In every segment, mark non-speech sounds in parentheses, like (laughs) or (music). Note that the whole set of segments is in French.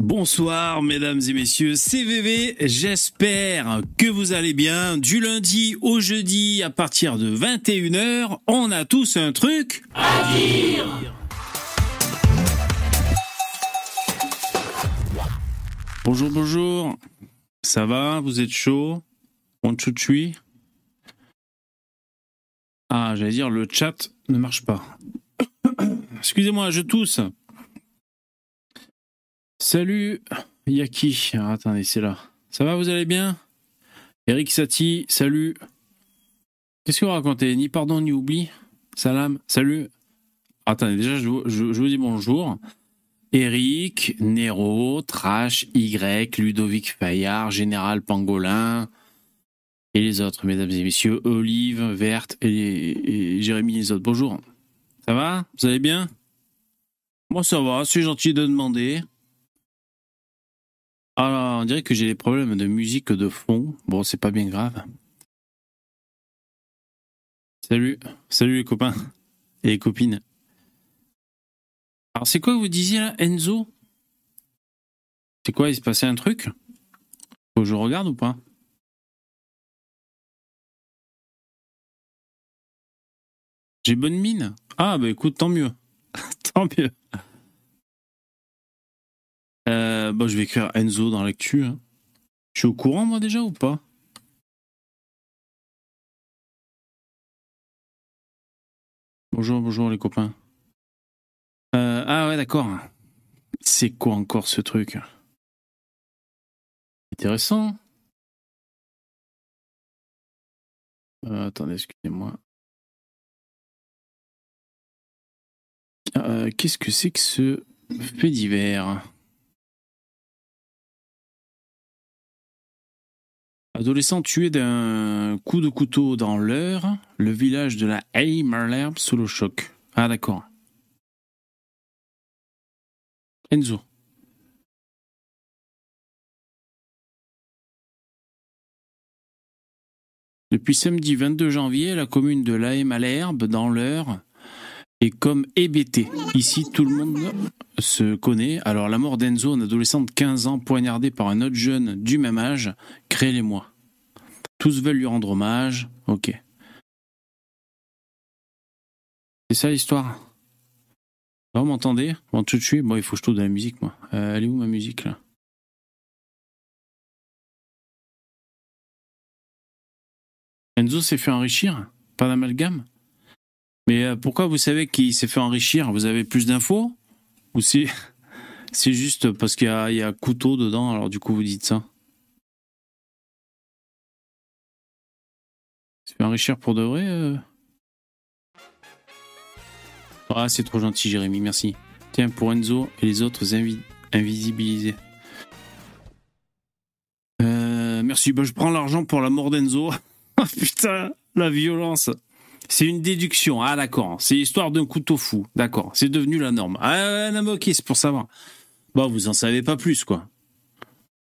Bonsoir mesdames et messieurs, c'est VV, j'espère que vous allez bien. Du lundi au jeudi à partir de 21h, on a tous un truc à dire. Bonjour, bonjour. Ça va? Vous êtes chaud? On chouchoui Ah, j'allais dire, le chat ne marche pas. (coughs) Excusez-moi, je tousse. Salut, Yaki. Ah, attendez, c'est là. Ça va, vous allez bien? Eric Satie, salut. Qu'est-ce que vous racontez? Ni pardon, ni oubli Salam, salut. Attendez, déjà, je vous, dis bonjour. Eric, Nero, Trash, Y, Ludovic Fayard, Général Pangolin, et les autres, mesdames et messieurs, Olive, Verte et, Jérémy les autres. Bonjour. Ça va? Vous allez bien? Moi ça va, c'est gentil de demander. Alors, on dirait que j'ai des problèmes de musique de fond. Bon, c'est pas bien grave. Salut, salut les copains et les copines. Alors, c'est quoi vous disiez là, Enzo? C'est quoi, il se passait un truc? Faut que je regarde ou pas? J'ai bonne mine Ah, bah écoute, tant mieux. (laughs) tant mieux. Euh, bah, je vais écrire Enzo dans l'actu. Hein. Je suis au courant, moi, déjà, ou pas? Bonjour, bonjour, les copains. Euh, ah ouais, d'accord. C'est quoi encore ce truc? Intéressant. Euh, attendez, excusez-moi. Qu'est-ce que c'est que ce fait divers? Adolescent tué d'un coup de couteau dans l'heure, le village de la Haye Marlerbe sous le choc. Ah d'accord. Enzo. Depuis samedi 22 janvier, la commune de Laye-Malherbe, dans l'Eure, est comme hébétée. Ici, tout le monde se connaît. Alors, la mort d'Enzo, un adolescent de 15 ans, poignardé par un autre jeune du même âge, crée les mois. Tous veulent lui rendre hommage. Ok. C'est ça l'histoire? Vous m'entendez? Bon, tout de suite, bon, il faut que je trouve de la musique, moi. Euh, elle est où ma musique, là? Enzo s'est fait enrichir Pas d'amalgame Mais euh, pourquoi vous savez qu'il s'est fait enrichir? Vous avez plus d'infos? Ou c'est... (laughs) C'est juste parce qu'il y, y a, couteau dedans, alors du coup vous dites ça? Enrichir pour de vrai euh ah, c'est trop gentil, Jérémy, merci. Tiens, pour Enzo et les autres invisibilisés. Euh, merci, bah, je prends l'argent pour la mort d'Enzo. (laughs) oh putain, la violence. C'est une déduction. Ah, d'accord. C'est l'histoire d'un couteau fou. D'accord. C'est devenu la norme. Ah, non, pour savoir. Bon, vous en savez pas plus, quoi.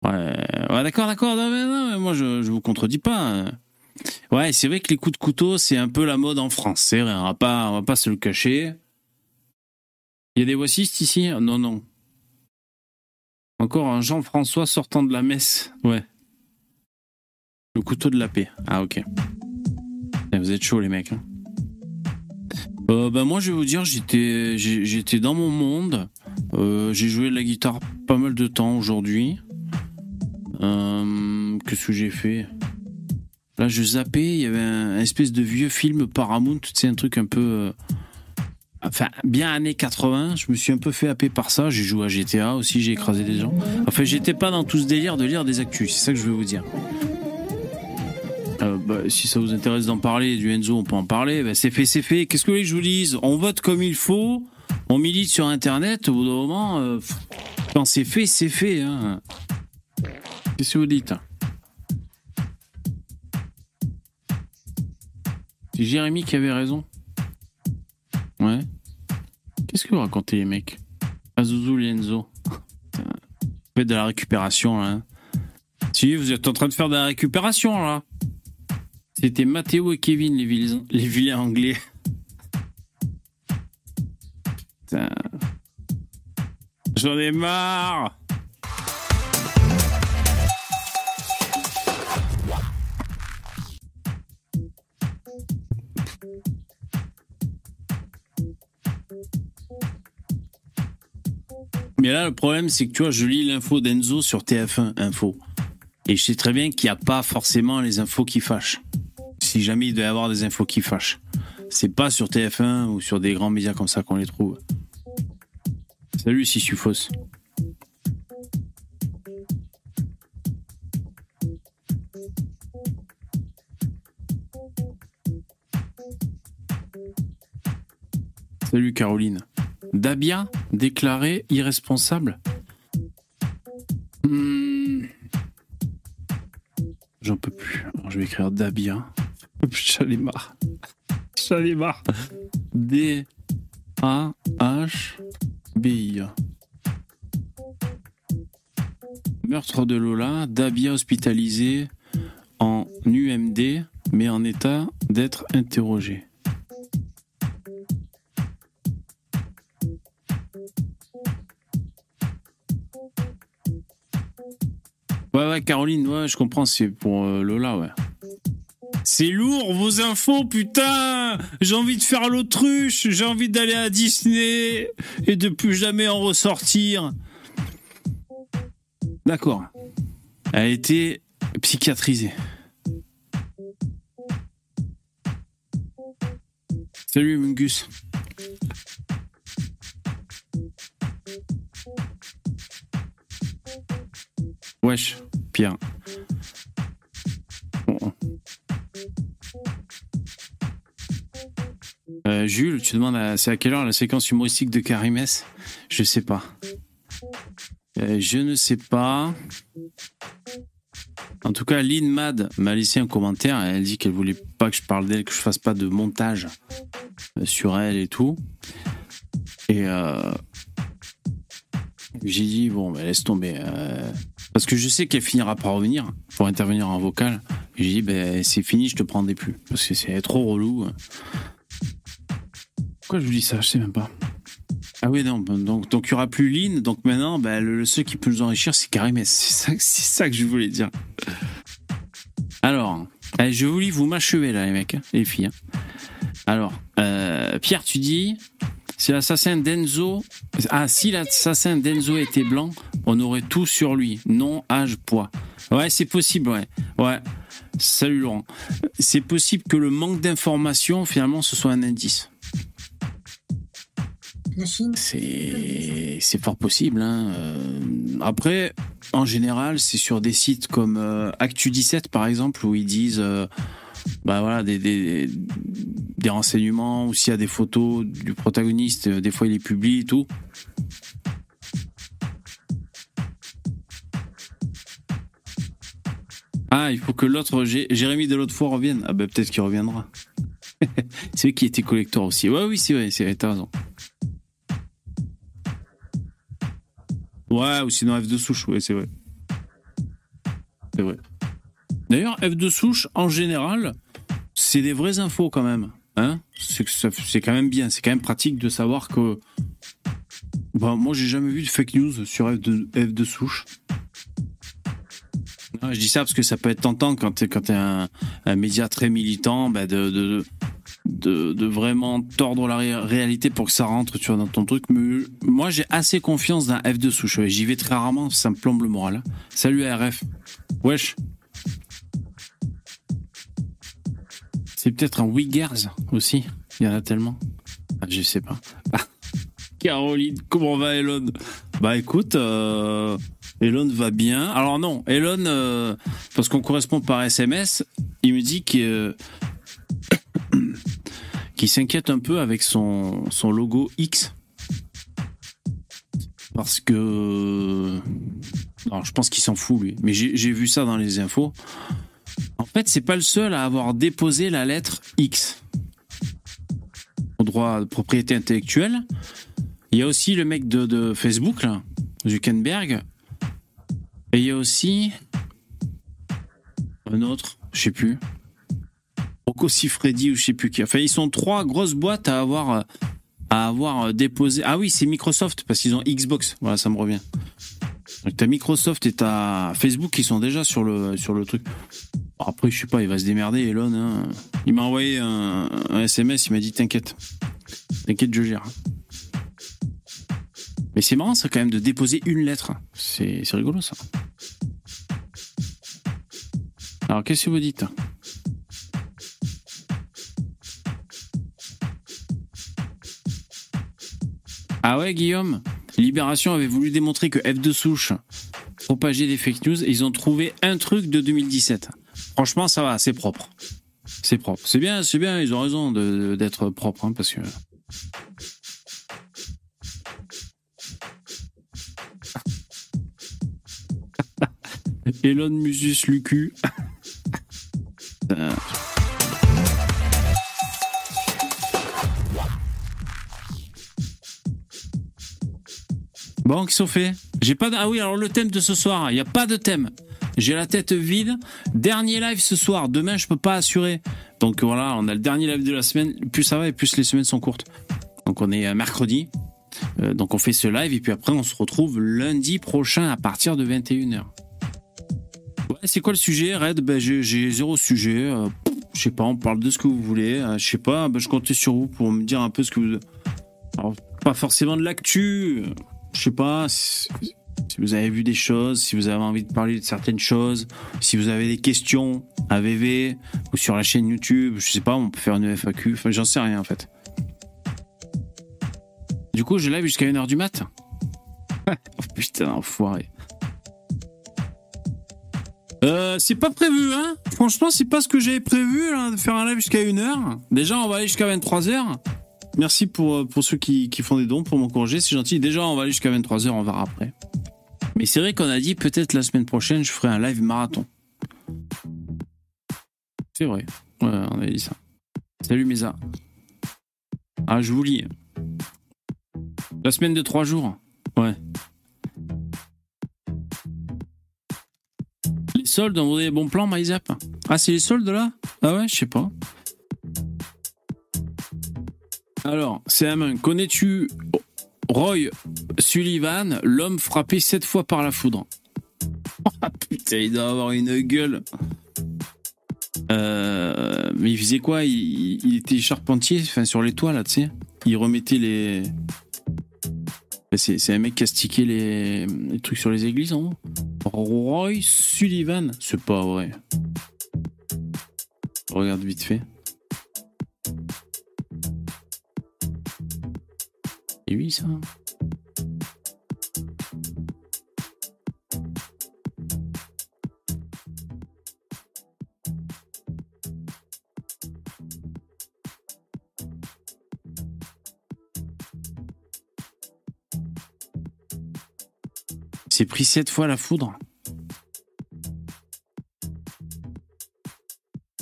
Ouais, d'accord, d'accord. Non, moi, je, je vous contredis pas. Ouais, c'est vrai que les coups de couteau, c'est un peu la mode en France. C'est vrai, on va pas, on va pas se le cacher. Il y a des voicistes ici? Non, non. Encore un Jean-François sortant de la messe. Ouais. Le couteau de la paix. Ah, ok. Eh, vous êtes chaud, les mecs. Hein. Euh, bah, moi, je vais vous dire, j'étais, j'étais dans mon monde. Euh, j'ai joué de la guitare pas mal de temps aujourd'hui. Euh, qu'est-ce que j'ai fait? Là, je zappais, il y avait un, espèce de vieux film Paramount, c'est un truc un peu enfin bien années 80, je me suis un peu fait happer par ça. J'ai joué à GTA aussi, j'ai écrasé des gens. Enfin, j'étais pas dans tout ce délire de lire des actus, c'est ça que je veux vous dire. Euh, bah, si ça vous intéresse d'en parler, du Enzo, on peut en parler. Bah, c'est fait, c'est fait. Qu'est-ce que je vous dise? On vote comme il faut, on milite sur Internet. Au bout d'un moment, euh, quand c'est fait, c'est fait. Hein. Qu'est-ce que vous dites? Jérémy qui avait raison. Ouais. Qu'est-ce que vous racontez, les mecs? Azuzu Lienzo. Vous faites de la récupération, là. Hein. si, vous êtes en train de faire de la récupération, là. C'était Mathéo et Kevin, les, vilains, les vilains anglais. J'en ai marre Mais là, le problème, c'est que tu vois, je lis l'info d'Enzo sur TF1 Info. Et je sais très bien qu'il n'y a pas forcément les infos qui fâchent. Si jamais il doit y avoir des infos qui fâchent. C'est pas sur TF1 ou sur des grands médias comme ça qu'on les trouve. Salut, Sissufos. Salut Caroline. Dabia déclaré irresponsable Hmm. J'en peux plus. Je vais écrire Dabia. J'en ai marre. J'en ai marre. D A H B I. Meurtre de Lola, Dabia hospitalisé en UMD, mais en état d'être interrogé. Ouais, ouais, Caroline, ouais, je comprends, c'est pour euh, Lola, ouais. C'est lourd vos infos, putain J'ai envie de faire l'autruche, j'ai envie d'aller à Disney et de plus jamais en ressortir. D'accord. Elle a été psychiatrisée. Salut Mungus. Wesh, Euh, Jules, tu demandes à- c'est à quelle heure la séquence humoristique de Karimès Je sais pas. Euh, je ne sais pas. En tout cas, Lynn Mad m'a laissé un commentaire. Elle dit qu'elle voulait pas que je parle d'elle, que je fasse pas de montage euh, sur elle et tout. Et j'ai dit bon, bah, laisse tomber. Parce que je sais qu'elle finira par revenir pour intervenir en vocal. J'ai dit ben c'est fini, je te prendrai plus parce que c'est trop relou. Pourquoi je vous dis ça? Je sais même pas. Ah oui, non, ben, donc il y aura plus Lynn, donc maintenant, ben, le, seul qui peut nous enrichir, c'est Karim. C'est ça, que je voulais dire. Alors, allez, je vous lis, vous m'achevez là, les mecs, hein, les filles. hein. Alors, euh, Pierre, tu dis, si l'assassin d'Enzo, ah, si l'assassin d'Enzo était blanc, on aurait tout sur lui, nom, âge, poids. Ouais, c'est possible, ouais. Ouais. Salut Laurent. C'est possible que le manque d'informations, finalement, ce soit un indice. C'est c'est fort possible. Hein. Euh, après, en général, c'est sur des sites comme euh, Actu17 par exemple où ils disent, euh, bah voilà, des, des, des renseignements ou s'il y a des photos du protagoniste, des fois il les publie et tout. Ah, il faut que l'autre, Jé- Jérémy de l'autre fois revienne. Ah ben peut-être qu'il reviendra. (laughs) c'est lui qui était collector aussi. Ouais, oui, c'est vrai, c'est vrai, t'as raison. Ouais, ou sinon F de souche, ouais, c'est vrai. C'est vrai. D'ailleurs, F de souche, en général, c'est des vraies infos quand même. Hein c'est quand même bien, c'est quand même pratique de savoir que. Bah, moi, j'ai jamais vu de fake news sur F de, F de souche. Ah, je dis ça parce que ça peut être tentant quand quand t'es un, média très militant, bah, de, de, de, vraiment tordre la ré- réalité pour que ça rentre tu dans ton truc. Mais moi, j'ai assez confiance dans F de souche. ouais. J'y vais très rarement, ça me plombe le moral. Salut ARF. Wesh. C'est peut-être un Wiggers aussi. Il y en a tellement. Ah, je sais pas. (laughs) Caroline, comment va Elon? Bah écoute, euh, Elon va bien. Alors non, Elon, euh, parce qu'on correspond par SMS, il me dit que (coughs) qui s'inquiète un peu avec son, logo X. Parce que. Alors, je pense qu'il s'en fout, lui. Mais j'ai vu ça dans les infos. En fait, c'est pas le seul à avoir déposé la lettre X au droit de propriété intellectuelle. Il y a aussi le mec de, Facebook, Zuckerberg. Et il y a aussi un autre, je sais plus. Rocco Siffredi ou je sais plus qui. Enfin, ils sont trois grosses boîtes à avoir, à avoir déposé. Ah oui, c'est Microsoft parce qu'ils ont Xbox. Voilà, ça me revient. Donc t'as Microsoft et t'as Facebook qui sont déjà sur le sur le truc. Après, je sais pas, il va se démerder, Elon. hein. Il m'a envoyé un, un SMS, il m'a dit t'inquiète, t'inquiète, je gère. Mais c'est marrant, ça, quand même, de déposer une lettre. C'est rigolo, ça. Alors, qu'est-ce que vous dites Ah ouais, Guillaume? Libération avait voulu démontrer que F2 souche propageait des fake news et ils ont trouvé un truc de 2017. Franchement, ça va, c'est propre. C'est propre. C'est bien, c'est bien, ils ont raison de- d'être propres, hein, parce que. Elon Musus Lucu. Euh. Bon, qu'est-ce qu'on fait? J'ai pas. Ah oui, alors le thème de ce soir, il n'y a pas de thème. J'ai la tête vide. Dernier live ce soir. Demain, je peux pas assurer. Donc voilà, on a le dernier live de la semaine. Plus ça va et plus les semaines sont courtes. Donc on est euh, mercredi. Euh, donc on fait ce live et puis après on se retrouve lundi prochain à partir de 21h. Ouais, c'est quoi le sujet, Red? Ben, j'ai, zéro sujet. Euh, je sais pas, on parle de ce que vous voulez. Euh, je sais pas, ben, je comptais sur vous pour me dire un peu ce que vous. Alors, pas forcément de l'actu. euh, Je sais pas. Si, vous avez vu des choses, si vous avez envie de parler de certaines choses, si vous avez des questions à VV ou sur la chaîne YouTube, je sais pas, on peut faire une FAQ. Enfin, j'en sais rien en fait. Du coup, je live jusqu'à 1h du mat. (laughs) oh putain, enfoiré. Euh, c'est pas prévu, hein Franchement, c'est pas ce que j'avais prévu, là, de faire un live jusqu'à 1h. Déjà, on va aller jusqu'à 23h. Merci pour, euh, pour ceux qui, qui font des dons pour m'encourager, c'est gentil. Déjà, on va aller jusqu'à 23h, on verra après. Mais c'est vrai qu'on a dit peut-être la semaine prochaine, je ferai un live marathon. C'est vrai. Ouais, on avait dit ça. Salut Mesa. Ah, je vous lis. La semaine de trois jours. Ouais. Soldes, on voudrait des bons plans, MyZap Ah, c'est les soldes là? Ah ouais, je sais pas. Alors, c'est la main. Connais-tu Roy Sullivan, l'homme frappé sept fois par la foudre? (laughs) Ah putain, il doit avoir une gueule. Euh, mais il faisait quoi? Il, il était charpentier, enfin sur les toits là, tu sais? Il remettait les. C'est un mec qui a stické les, les trucs sur les églises haut. Roy Sullivan, c'est pas vrai. Regarde vite fait. Et oui, ça. S'est pris sept fois la foudre.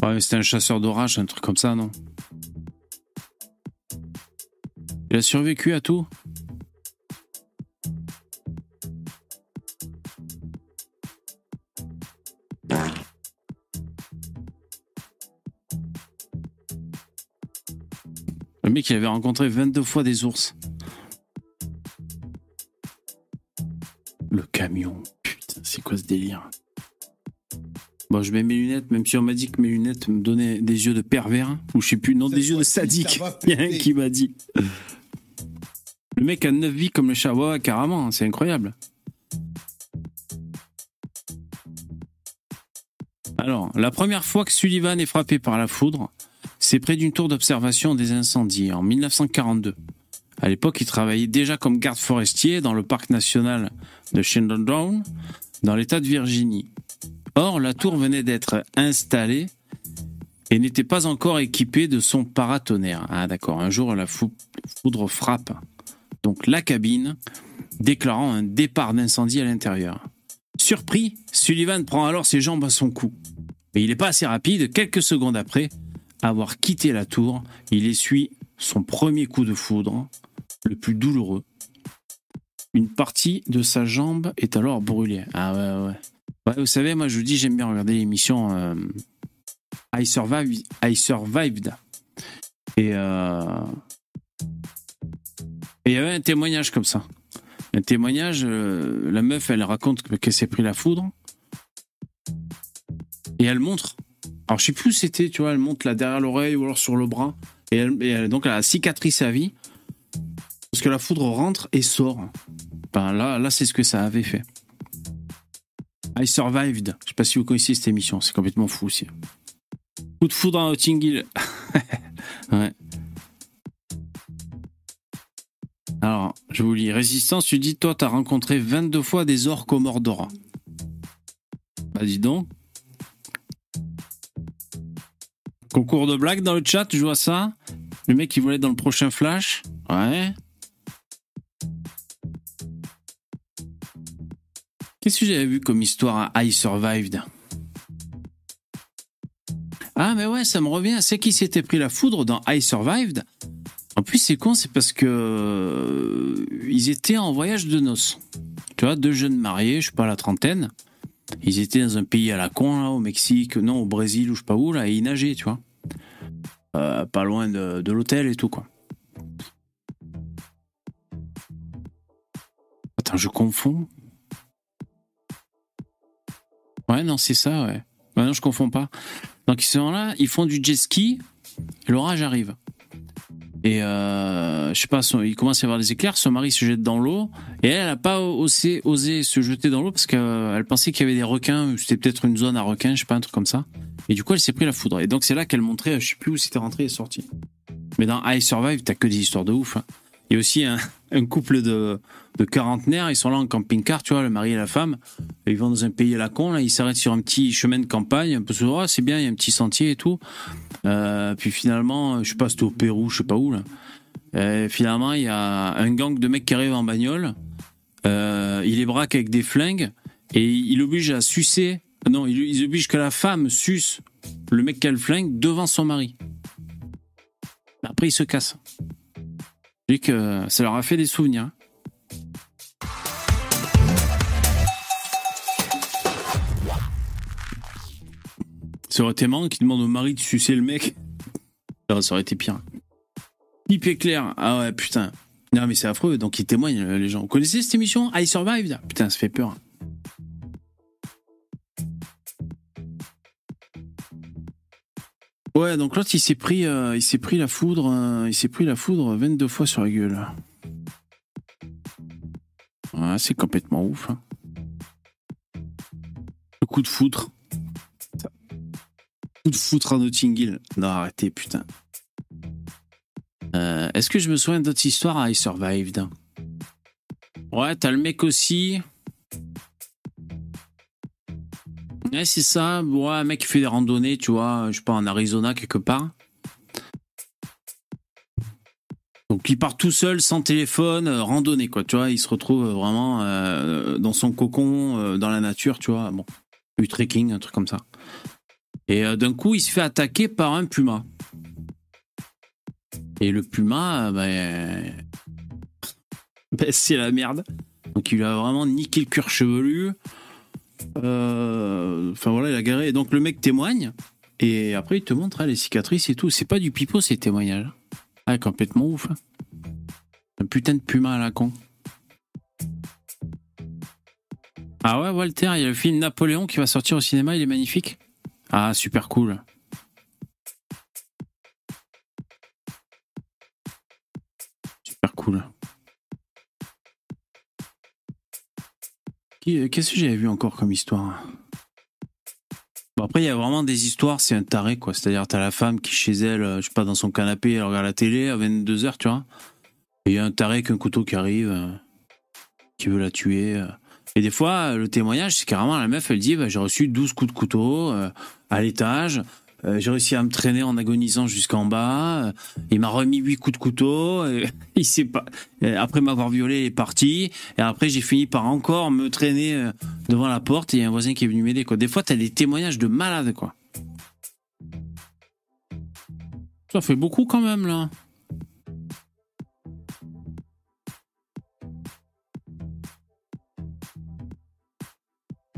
Ouais, mais c'était un chasseur d'orage, un truc comme ça, non? Il a survécu à tout? Le mec, il avait rencontré 22 fois des ours. Camion. Putain, c'est quoi ce délire? Bon, je mets mes lunettes, même si on m'a dit que mes lunettes me donnaient des yeux de pervers, ou je sais plus, non, Cette des yeux de sadique. (laughs) Il y a un qui m'a dit. Le mec a 9 vies comme le chat. Ouais, ouais, carrément, hein, c'est incroyable. Alors, la première fois que Sullivan est frappé par la foudre, c'est près d'une tour d'observation des incendies en 1942. À l'époque, il travaillait déjà comme garde forestier dans le parc national de Shenandoah, dans l'État de Virginie. Or, la tour venait d'être installée et n'était pas encore équipée de son paratonnerre. Ah d'accord, un jour la fou- foudre frappe donc la cabine, déclarant un départ d'incendie à l'intérieur. Surpris, Sullivan prend alors ses jambes à son cou. Mais il n'est pas assez rapide, quelques secondes après avoir quitté la tour, il essuie son premier coup de foudre, le plus douloureux. Une partie de sa jambe est alors brûlée. Ah ouais, ouais. Vous savez, moi je vous dis, j'aime bien regarder l'émission euh, I, Survived, I Survived. Et euh, et il y avait un témoignage comme ça. Un témoignage, euh, la meuf, elle raconte que- qu'elle s'est pris la foudre. Et elle montre. Alors je sais plus où c'était, tu vois, elle monte là derrière l'oreille ou alors sur le bras. Et, elle, donc elle a cicatrice à vie. Parce que la foudre rentre et sort. Ben là, là c'est ce que ça avait fait. I Survived. Je sais pas si vous connaissez cette émission, c'est complètement fou aussi. Coup de foudre à Notting Hill. (laughs) ouais. Alors, je vous lis. Résistance, tu dis, toi, t'as rencontré 22 fois des orques au Mordor. Bah, dis donc. Concours de blagues dans le chat, je vois ça? Le mec qui voulait dans le prochain Flash. Ouais. Qu'est-ce que j'avais vu comme histoire à I Survived? Ah, mais ouais, ça me revient. C'est qui s'était pris la foudre dans I Survived? En plus, c'est con, c'est parce que euh, ils étaient en voyage de noces. Tu vois, deux jeunes mariés, je sais pas, la trentaine. Ils étaient dans un pays à la con, là, au Mexique, non, au Brésil, ou je sais pas où, là, et ils nageaient, tu vois. Euh, pas loin de, l'hôtel et tout, quoi. Attends, je confonds. Ouais, non, c'est ça, ouais. ouais. Non, je confonds pas. Donc, ils sont là, ils font du jet ski, l'orage arrive. Et euh, je sais pas, son, il commence à y avoir des éclairs, son mari se jette dans l'eau, et elle n'a pas osé, osé se jeter dans l'eau parce qu'elle pensait qu'il y avait des requins, c'était peut-être une zone à requins, je sais pas, un truc comme ça. Et du coup, elle s'est pris la foudre. Et donc, c'est là qu'elle montrait, je sais plus où c'était rentré et sorti. Mais dans I Survive, t'as que des histoires de ouf. Hein. Il y a aussi un, couple de, de quarantenaires, ils sont là en camping-car, tu vois, le mari et la femme. ils vont dans un pays à la con, ils s'arrêtent sur un petit chemin de campagne, un peu sur, oh, c'est bien, il y a un petit sentier et tout. Euh, puis finalement, je sais pas, c'était au Pérou, je sais pas où, là. Et finalement, il y a un gang de mecs qui arrivent en bagnole. Euh, il les braque avec des flingues et il oblige à sucer. Non, il, oblige que la femme suce le mec qui a le flingue devant son mari. Après, il se casse. Et que ça leur a fait des souvenirs. Ça aurait été marrant qu'il demande au mari de sucer le mec. Ça aurait été pire. Type éclair. Ah ouais, putain. Non, mais c'est affreux. Donc, ils témoignent, les gens. Vous connaissez cette émission I Survived? Putain, ça fait peur. Ouais, donc l'autre, il s'est pris, euh, il s'est pris la foudre, euh, il s'est pris la foudre 22 fois sur la gueule. Ouais, c'est complètement ouf. Hein. Le coup de foudre. Coup de foudre à Notting Hill. Non, arrêtez, putain. Euh, est-ce que je me souviens d'autres histoires à I Survived? Ouais, t'as le mec aussi. Ouais, c'est ça. Ouais, un mec qui fait des randonnées, tu vois, je sais pas, en Arizona quelque part. Donc il part tout seul, sans téléphone, euh, randonnée, quoi, tu vois, il se retrouve vraiment euh, dans son cocon, dans la nature, tu vois, bon, du trekking, un truc comme ça. Et d'un coup, il se fait attaquer par un puma. Et le puma, ben, (laughs) ben, c'est la merde. Donc il a vraiment niqué le cuir chevelu. Euh, enfin voilà, il a garé. donc le mec témoigne. Et après, il te montre hein, les cicatrices et tout. C'est pas du pipeau, ces témoignages. Ah, complètement ouf. Hein. Un putain de puma à la con. Ah ouais, Walter, il y a le film Napoléon qui va sortir au cinéma, il est magnifique. Ah, super cool. cool. Qu'est-ce que j'avais vu encore comme histoire? Bon, après, il y a vraiment des histoires, c'est un taré, quoi. C'est-à-dire, t'as la femme qui, chez elle, euh, je sais pas, dans son canapé, elle regarde la télé à 22h, tu vois. Et il y a un taré avec un couteau qui arrive, euh, qui veut la tuer. Et des fois, le témoignage, c'est carrément la meuf, elle dit bah, J'ai reçu 12 coups de couteau à l'étage, euh, j'ai réussi à me traîner en agonisant jusqu'en bas. Euh, il m'a remis huit coups de couteau. (laughs) Il pas. après m'avoir violé, il est parti. Et après, j'ai fini par encore me traîner euh, devant la porte. Et il y a un voisin qui est venu m'aider. Quoi. Des fois, t'as des témoignages de malades, quoi. Ça fait beaucoup quand même là.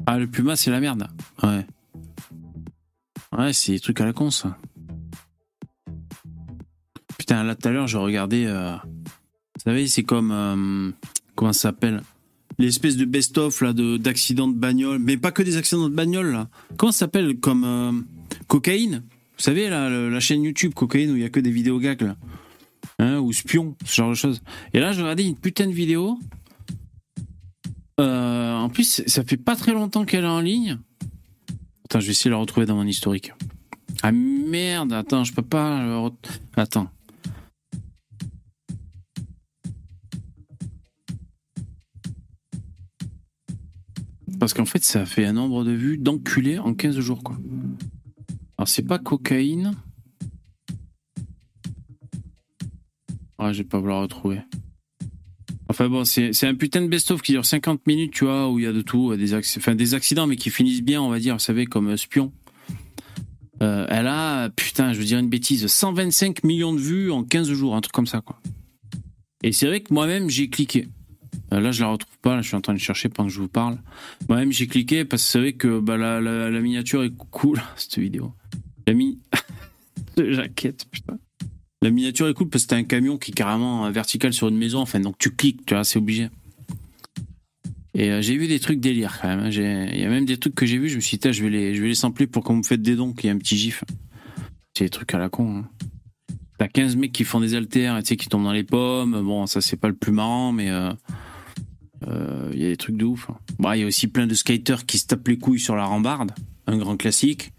Ah, le Puma, c'est la merde. Ouais. Ouais, c'est des trucs à la con. Putain, là, tout à l'heure, je regardais. Euh, vous savez, c'est comme. Euh, comment ça s'appelle? L'espèce de best-of là d'accidents de, bagnole. Mais pas que des accidents de bagnole, là. Comment ça s'appelle Comme. Euh, cocaïne? Vous savez, là, la chaîne YouTube Cocaïne où il y a que des vidéos gags, là. Hein, ou spion, ce genre de choses. Et là, je regardais une putain de vidéo. En plus, ça fait pas très longtemps qu'elle est en ligne. Attends, je vais essayer de la retrouver dans mon historique. Ah merde, attends, je peux pas. Attends. Parce qu'en fait, ça fait un nombre de vues d'enculé en 15 jours, quoi. Alors, c'est pas cocaïne. Ah, je vais pas la retrouver. Enfin bon, c'est un putain de best-of qui dure 50 minutes, tu vois, où il y a de tout, des, accidents, mais qui finissent bien, on va dire, vous savez, comme Spion. Euh, elle a, putain, je veux dire une bêtise, 125 millions de vues en 15 jours, un truc comme ça, quoi. Et c'est vrai que moi-même, j'ai cliqué. Euh, là, je la retrouve pas. Là, je suis en train de chercher pendant que je vous parle. Moi-même, j'ai cliqué parce que c'est vrai que bah, la, miniature est cool. (laughs) Cette vidéo. La mi... (laughs) jaquette, putain. La miniature est cool parce que t'as un camion qui est carrément vertical sur une maison. Enfin, donc tu cliques, tu vois, c'est obligé. Et euh, j'ai vu des trucs délire quand même. Hein. Il y a même des trucs que j'ai vu, je me suis dit, je vais les, je vais les sampler pour qu'on me fasse des dons, qu'il y ait un petit gif. C'est des trucs à la con. Hein. T'as 15 mecs qui font des haltères, tu sais, qui tombent dans les pommes. Bon, ça c'est pas le plus marrant, mais euh, euh, il y a des trucs de ouf. Bah, il y a aussi plein de skaters qui se tapent les couilles sur la rambarde, un grand classique.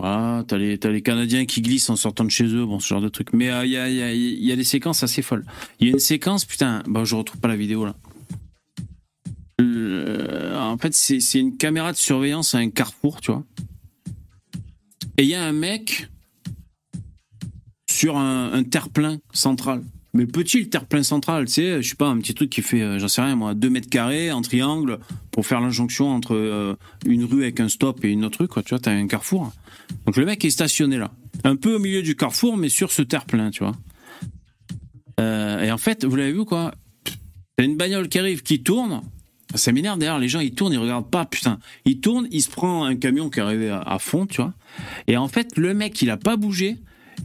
Voilà, t'as les, les Canadiens qui glissent en sortant de chez eux, bon, ce genre de trucs. Mais il y, a, y, a, y, a, des séquences assez folles. Il y a une séquence, putain, bah, je retrouve pas la vidéo là. en fait, c'est une caméra de surveillance à un carrefour, tu vois. Et il y a un mec sur un, un terre-plein central. Mais petit, le terre-plein central, tu sais, je sais pas, un petit truc qui fait, euh, j'en sais rien moi, 2 mètres carrés en triangle pour faire l'injonction entre euh, une rue avec un stop et une autre rue, quoi. Tu vois, t'as un carrefour. Donc le mec est stationné là. Un peu au milieu du carrefour, mais sur ce terre-plein, tu vois. Euh, et en fait, vous l'avez vu quoi? T'as une bagnole qui arrive, qui tourne. Ça m'énerve d'ailleurs, les gens ils tournent, ils regardent pas, putain. Il tourne, il se prend un camion qui est arrivé à, à fond, tu vois. Et en fait, le mec, il a pas bougé.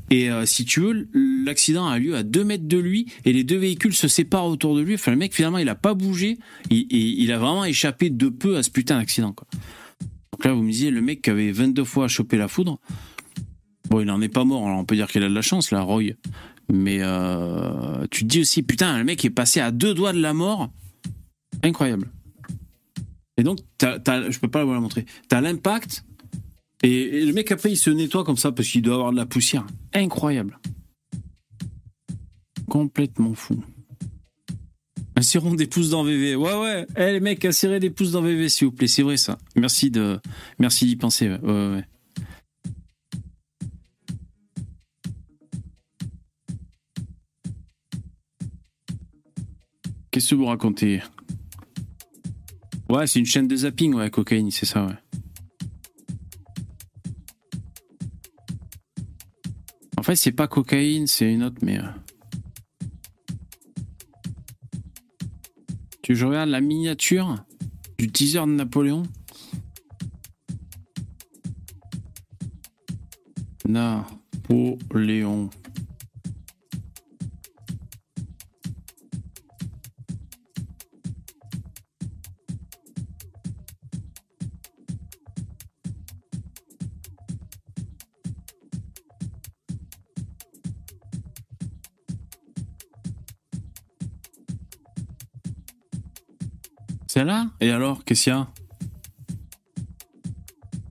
Et euh, si tu veux, l'accident a lieu à 2 mètres de lui et les deux véhicules se séparent autour de lui. Enfin, le mec, finalement, il a pas bougé. Il, a vraiment échappé de peu à ce putain d'accident. Donc là, vous me disiez, le mec qui avait 22 fois chopé la foudre, bon, il en est pas mort. Alors, on peut dire qu'il a de la chance, là, Roy. Mais euh, tu te dis aussi, putain, le mec est passé à deux doigts de la mort. Incroyable. Et donc, t'as, t'as, je peux pas vous la montrer. T'as l'impact et, le mec, après, il se nettoie comme ça parce qu'il doit avoir de la poussière. Incroyable. Complètement fou. Insérons des pouces dans VV. Ouais, ouais. Eh, les mecs, insérez des pouces dans VV, s'il vous plaît. C'est vrai, ça. Merci de, merci d'y penser. Ouais, ouais. Qu'est-ce que vous racontez? Ouais, c'est une chaîne de zapping, ouais, cocaïne, c'est ça, ouais. Fait, c'est pas cocaïne, c'est une autre, mais. Tu je regarde la miniature du teaser de Napoléon? Napoléon. Là Et alors, qu'est-ce qu'il y a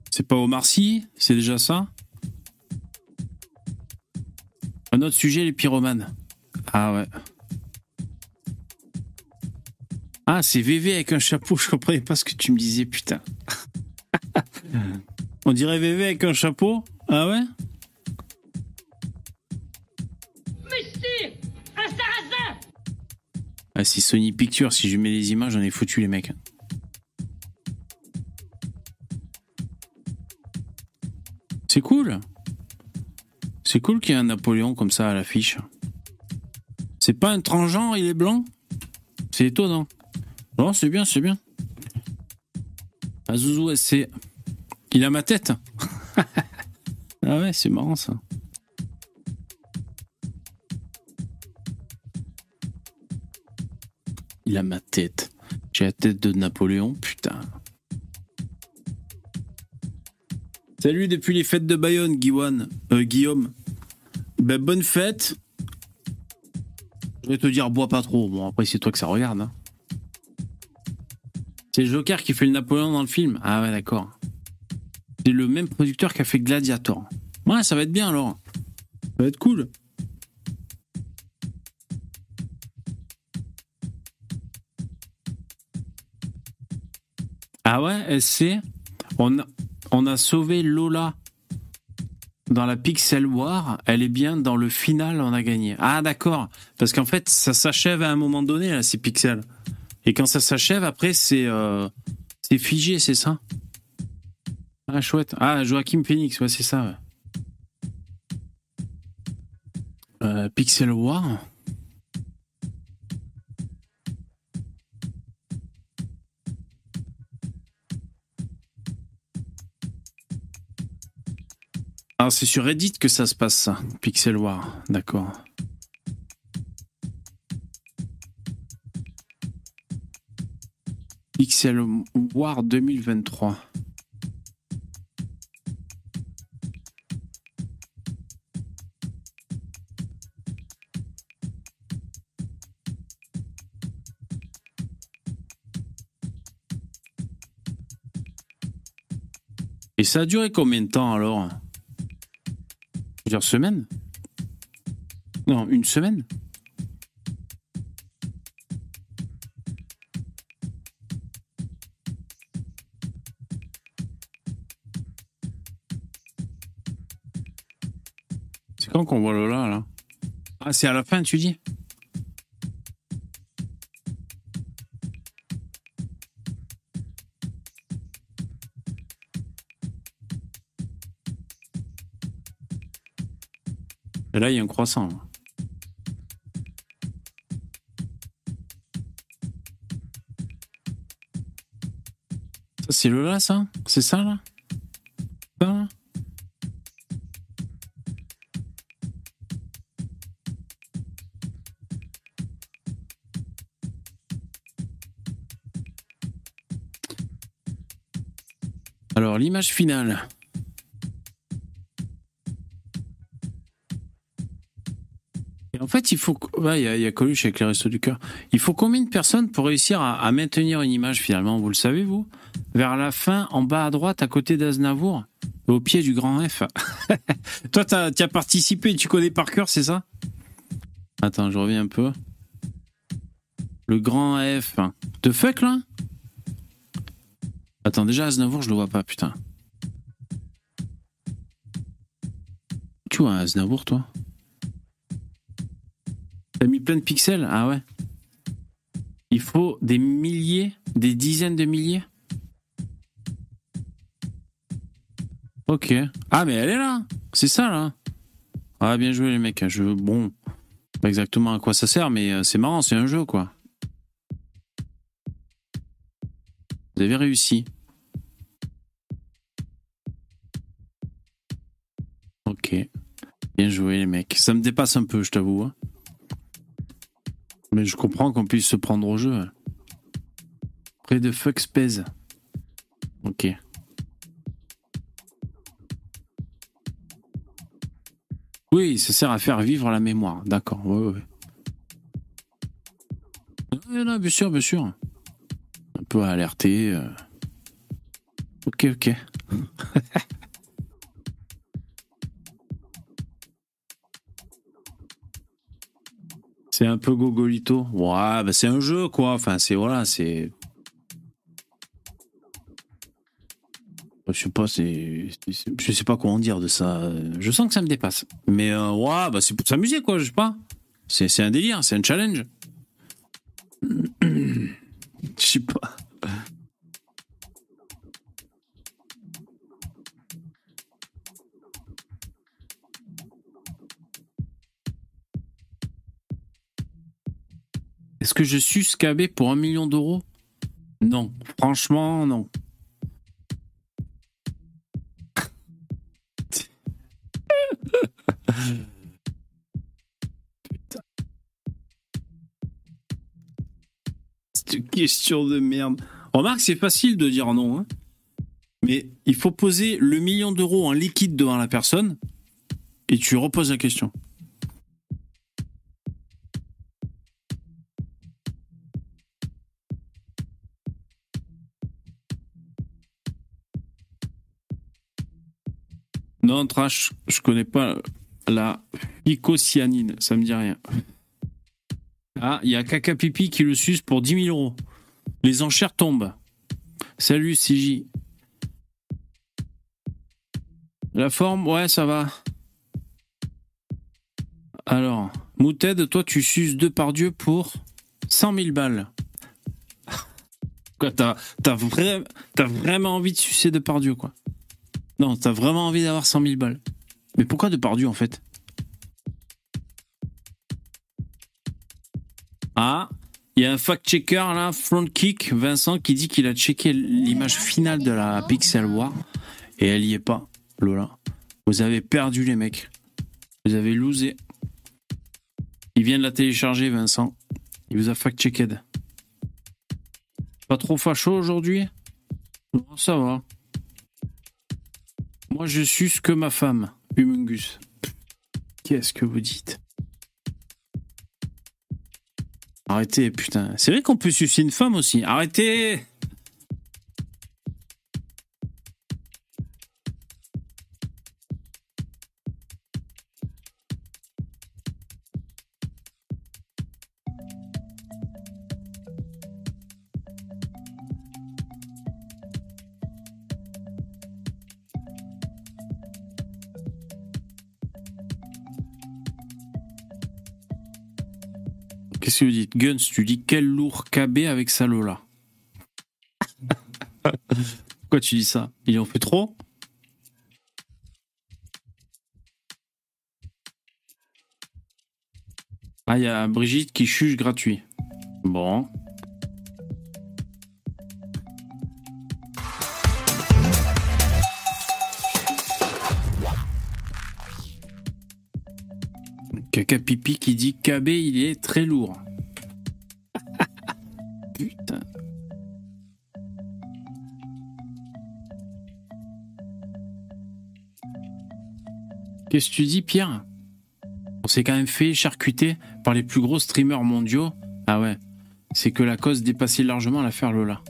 C'est pas Omar Sy C'est déjà ça Un autre sujet, les pyromanes. Ah ouais. Ah, c'est VV avec un chapeau. (laughs) Je comprenais pas ce que tu me disais, putain. (laughs) On dirait VV avec un chapeau Ah ouais c'est Sony Pictures, si je mets les images, j'en ai foutu les mecs. C'est cool. C'est cool qu'il y ait un Napoléon comme ça à l'affiche. C'est pas un transgenre, il est blanc? C'est étonnant. Non, c'est bien, c'est bien. Azuzu c'est. Il a ma tête (laughs) Ah ouais, c'est marrant ça. Il a ma tête. J'ai la tête de Napoléon, putain. Salut depuis les fêtes de Bayonne, Guillaume. Euh, Guillaume. Ben, bonne fête. Je vais te dire, bois pas trop. Bon, après, c'est toi que ça regarde. Hein. C'est Joker qui fait le Napoléon dans le film. Ah ouais, d'accord. C'est le même producteur qui a fait Gladiator. Ouais, ça va être bien alors. Ça va être cool. Ah ouais, c'est. On a, on a sauvé Lola dans la Pixel War. Elle est bien dans le final, on a gagné. Ah d'accord. Parce qu'en fait, ça s'achève à un moment donné, là, ces pixels. Et quand ça s'achève, après, c'est euh, c'est figé, c'est ça? Ah, chouette. Ah, Joachim Phoenix, ouais, c'est ça. Euh, Pixel War C'est sur Reddit que ça se passe, ça. Pixel War, d'accord. Pixel War 2023. Et ça a duré combien de temps alors? Semaines. Non, une semaine. C'est quand qu'on voit Lola là? Ah, c'est à la fin, tu dis? Et a un croissant. Ça, c'est le là, ça? C'est ça, là? Ça, là? Alors, l'image finale. Fait, il faut. Il y, a, Coluche avec les Restos du Cœur. Il faut combien de personnes pour réussir à, à maintenir une image finalement Vous le savez, vous? Vers la fin, en bas à droite, à côté d'Aznavour, au pied du grand F. (laughs) Toi, tu as, as, participé, tu connais par cœur, c'est ça? Attends, je reviens un peu. Le grand F. De fuck, là? Attends, déjà, Aznavour, je le vois pas, putain. Tu vois Aznavour, toi? T'as mis plein de pixels Ah ouais. Il faut des milliers, des dizaines de milliers Ok. Ah, mais elle est là C'est ça, là Ah, bien joué, les mecs. Je... Bon, pas exactement à quoi ça sert, mais c'est marrant, c'est un jeu, quoi. Vous avez réussi. Ok. Bien joué, les mecs. Ça me dépasse un peu, je t'avoue. Hein. Mais je comprends qu'on puisse se prendre au jeu. Près de Fuck Space. Ok. Oui, ça sert à faire vivre la mémoire. D'accord. Ouais, ouais. bien sûr, bien sûr. Un peu alerter. Euh... Ok, ok. Un peu gogolito. Ouais, bah c'est un jeu, quoi. Enfin, c'est voilà, c'est. Je sais pas, c'est. Je sais pas comment dire de ça. Je sens que ça me dépasse. Mais euh, ouais, bah c'est pour s'amuser, quoi, je sais pas. C'est un délire, c'est un challenge. Que je suis scabé pour un million d'euros? Non. Franchement, non. (laughs) Une question de merde. Remarque, c'est facile de dire non. Hein Mais il faut poser le million d'euros en liquide devant la personne et tu reposes la question. Je connais pas la phycocyanine, ça me dit rien. Ah, il y a Caca Pipi qui le suce pour 10 000 euros. Les enchères tombent. Salut CJ. La forme, ouais, ça va. Alors, Mouted, toi, tu suces deux par Dieu pour 100 000 balles. (laughs) Quoi, t'as, vraiment envie de sucer de par Dieu, quoi. Non, t'as vraiment envie d'avoir 100 000 balles. Mais pourquoi de par Dieu, en fait? Ah, il y a un fact-checker là, front kick, Vincent, qui dit qu'il a checké l'image finale de la Pixel War et elle y est pas, Lola. Vous avez perdu les mecs. Vous avez losé. Il vient de la télécharger, Vincent. Il vous a fact-checked. Pas trop facho aujourd'hui? Ça va. Moi, je suis ce que ma femme, Humungus. Qu'est-ce que vous dites? Arrêtez, putain. C'est vrai qu'on peut sucer une femme aussi. Arrêtez Dites Guns, tu dis quel lourd KB avec sa Lola. Pourquoi tu dis ça? Il en fait trop? Ah, il y a Brigitte qui chuche gratuit. Bon. Caca Pipi qui dit KB, il est très lourd. Putain. Qu'est-ce que tu dis, Pierre? On s'est quand même fait charcuter par les plus gros streamers mondiaux. Ah ouais. C'est que la cause dépassait largement l'affaire Lola.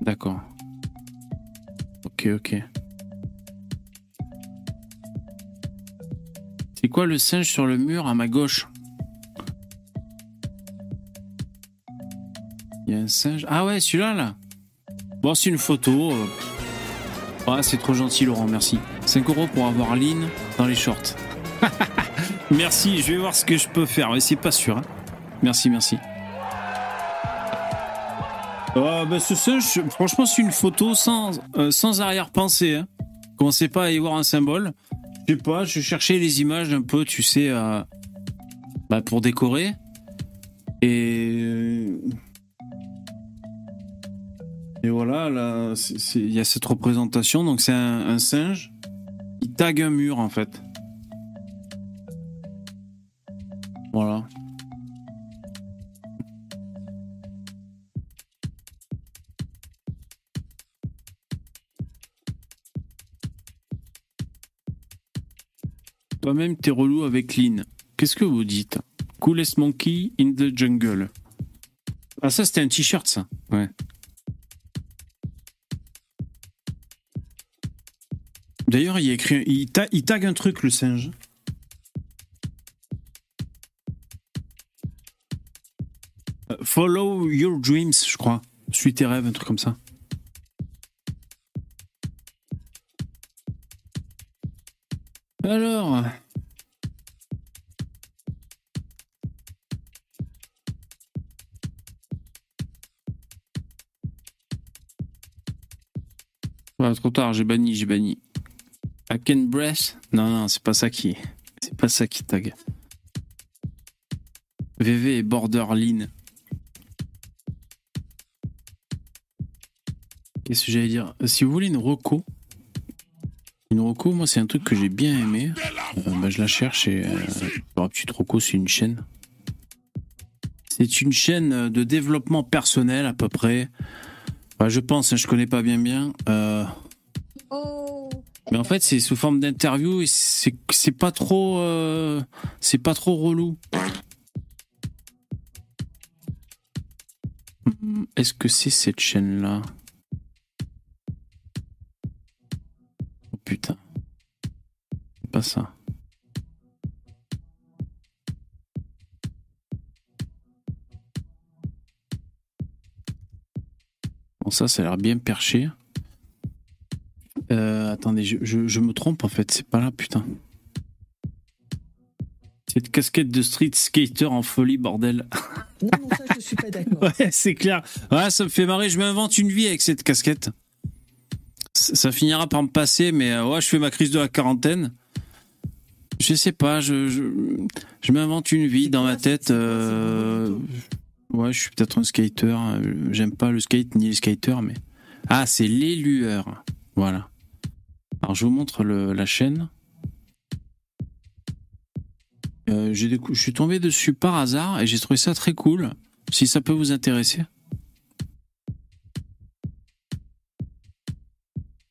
D'accord. Ok, ok. C'est quoi le singe sur le mur à ma gauche? Ah ouais, celui-là, là. Bon, c'est une photo. Ah, c'est trop gentil, Laurent, merci. 5 euros pour avoir Lynn dans les shorts. (laughs) merci, je vais voir ce que je peux faire, mais c'est pas sûr. Hein. Merci, merci. Bah, ce singe, franchement, c'est une photo sans, euh, sans arrière-pensée. Hein. Commencez pas à y voir un symbole. Je sais pas, je cherchais les images un peu, tu sais, euh, bah, pour décorer. Et. Et voilà, là, il y a cette représentation. Donc, c'est un, singe qui tag un mur, en fait. Voilà. Toi-même, t'es relou avec Lynn. Qu'est-ce que vous dites? Coolest Monkey in the Jungle. Ah, ça, c'était un t-shirt, ça. Ouais. D'ailleurs, il, écrit, il, il tag un truc, le singe. Euh, follow your dreams, je crois. Suis tes rêves, un truc comme ça. Alors. trop tard, j'ai banni, j'ai banni. I breath? Non, non, c'est pas ça qui. C'est pas ça qui tag. VV et Borderline. Qu'est-ce que j'allais dire? Si vous voulez une reco, une Rocco, moi, c'est un truc que j'ai bien aimé. Euh, bah, je la cherche et. Euh, petite Rocco, c'est une chaîne. C'est une chaîne de développement personnel, à peu près. Bah, je pense, hein, je connais pas bien bien. Euh... Mais en fait, c'est sous forme d'interview et c'est pas trop. Euh, c'est pas trop relou. Hmm, est-ce que c'est cette chaîne-là? Putain. pas ça. Bon, ça, ça a l'air bien perché. Euh, attendez, je, je- je me trompe en fait, c'est pas là, putain. Cette casquette de street skater en folie, bordel. (laughs) Non, non, ça, je suis pas d'accord. Ouais, c'est clair. Ouais, ça me fait marrer. Je m'invente une vie avec cette casquette. Ça ça finira par me passer, mais euh, ouais, je fais ma crise de la quarantaine. Je sais pas, je, je, je m'invente une vie dans ma tête. euh, Ouais, je suis peut-être un skater. euh, J'aime pas le skate ni les skaters, mais. Ah, c'est les lueurs. Voilà. Alors, je vous montre le- la chaîne. Euh, je suis tombé dessus par hasard et j'ai trouvé ça très cool. Si ça peut vous intéresser.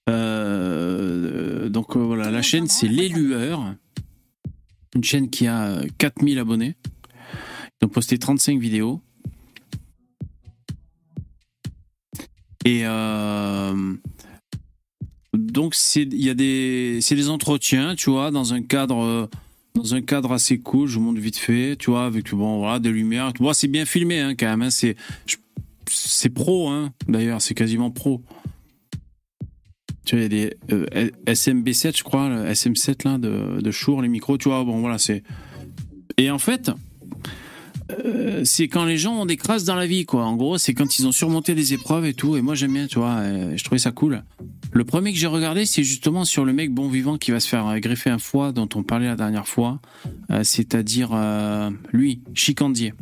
Euh, donc euh, voilà, la chaîne c'est Les Lueurs. Une chaîne qui a euh, 4000 abonnés. Ils ont posté 35 vidéos. Et donc c'est il y a des c'est des entretiens, tu vois, dans un cadre dans un cadre assez cool, je vous montre vite fait, tu vois, avec bon voilà des lumières. C'est bien filmé hein, quand même, hein, c'est c'est pro hein. D'ailleurs, c'est quasiment pro. Tu vois, il y a des euh, SMB7, je crois, le SM7 là de de les micros, tu vois, bon voilà, c'est et en fait euh, c'est quand les gens ont des crasses dans la vie, quoi. En gros, c'est quand ils ont surmonté des épreuves et tout. Et moi, j'aime bien, tu vois. euh, je trouvais ça cool. Le premier que j'ai regardé, c'est justement sur le mec bon vivant qui va se faire euh, greffer un foie dont on parlait la dernière fois, euh, c'est-à-dire euh, lui, Chicandier.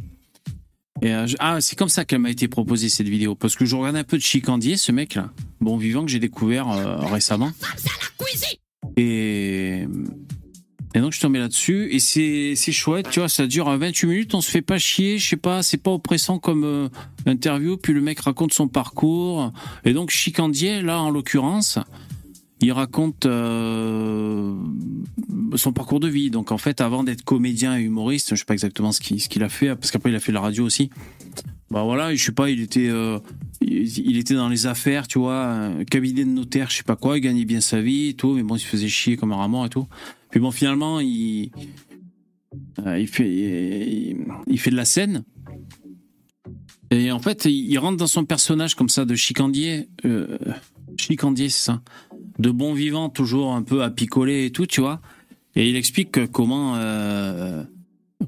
Et, je- ah, c'est comme ça qu'elle m'a été proposée cette vidéo, parce que je regardais un peu de Chicandier, ce mec-là, bon vivant que j'ai découvert récemment. Et et donc je suis tombé là-dessus et c'est c'est chouette, tu vois, ça dure à 28 minutes, on se fait pas chier, je sais pas, c'est pas oppressant comme euh, interview, puis le mec raconte son parcours et donc Chicandier là en l'occurrence, il raconte euh, son parcours de vie. Donc en fait, avant d'être comédien et humoriste, je sais pas exactement ce qu'il ce qu'il a fait parce qu'après il a fait la radio aussi. Bah voilà, je sais pas, il était euh, il, était dans les affaires, tu vois, cabinet de notaire, je sais pas quoi, il gagnait bien sa vie et tout, mais bon, il se faisait chier comme un ramon et tout. Puis bon, finalement, il, euh, il, fait, il, fait de la scène. Et en fait, il, rentre dans son personnage comme ça de chicandier. Euh, chicandier, c'est ça. De bon vivant, toujours un peu à picoler et tout, tu vois. Et il explique que comment,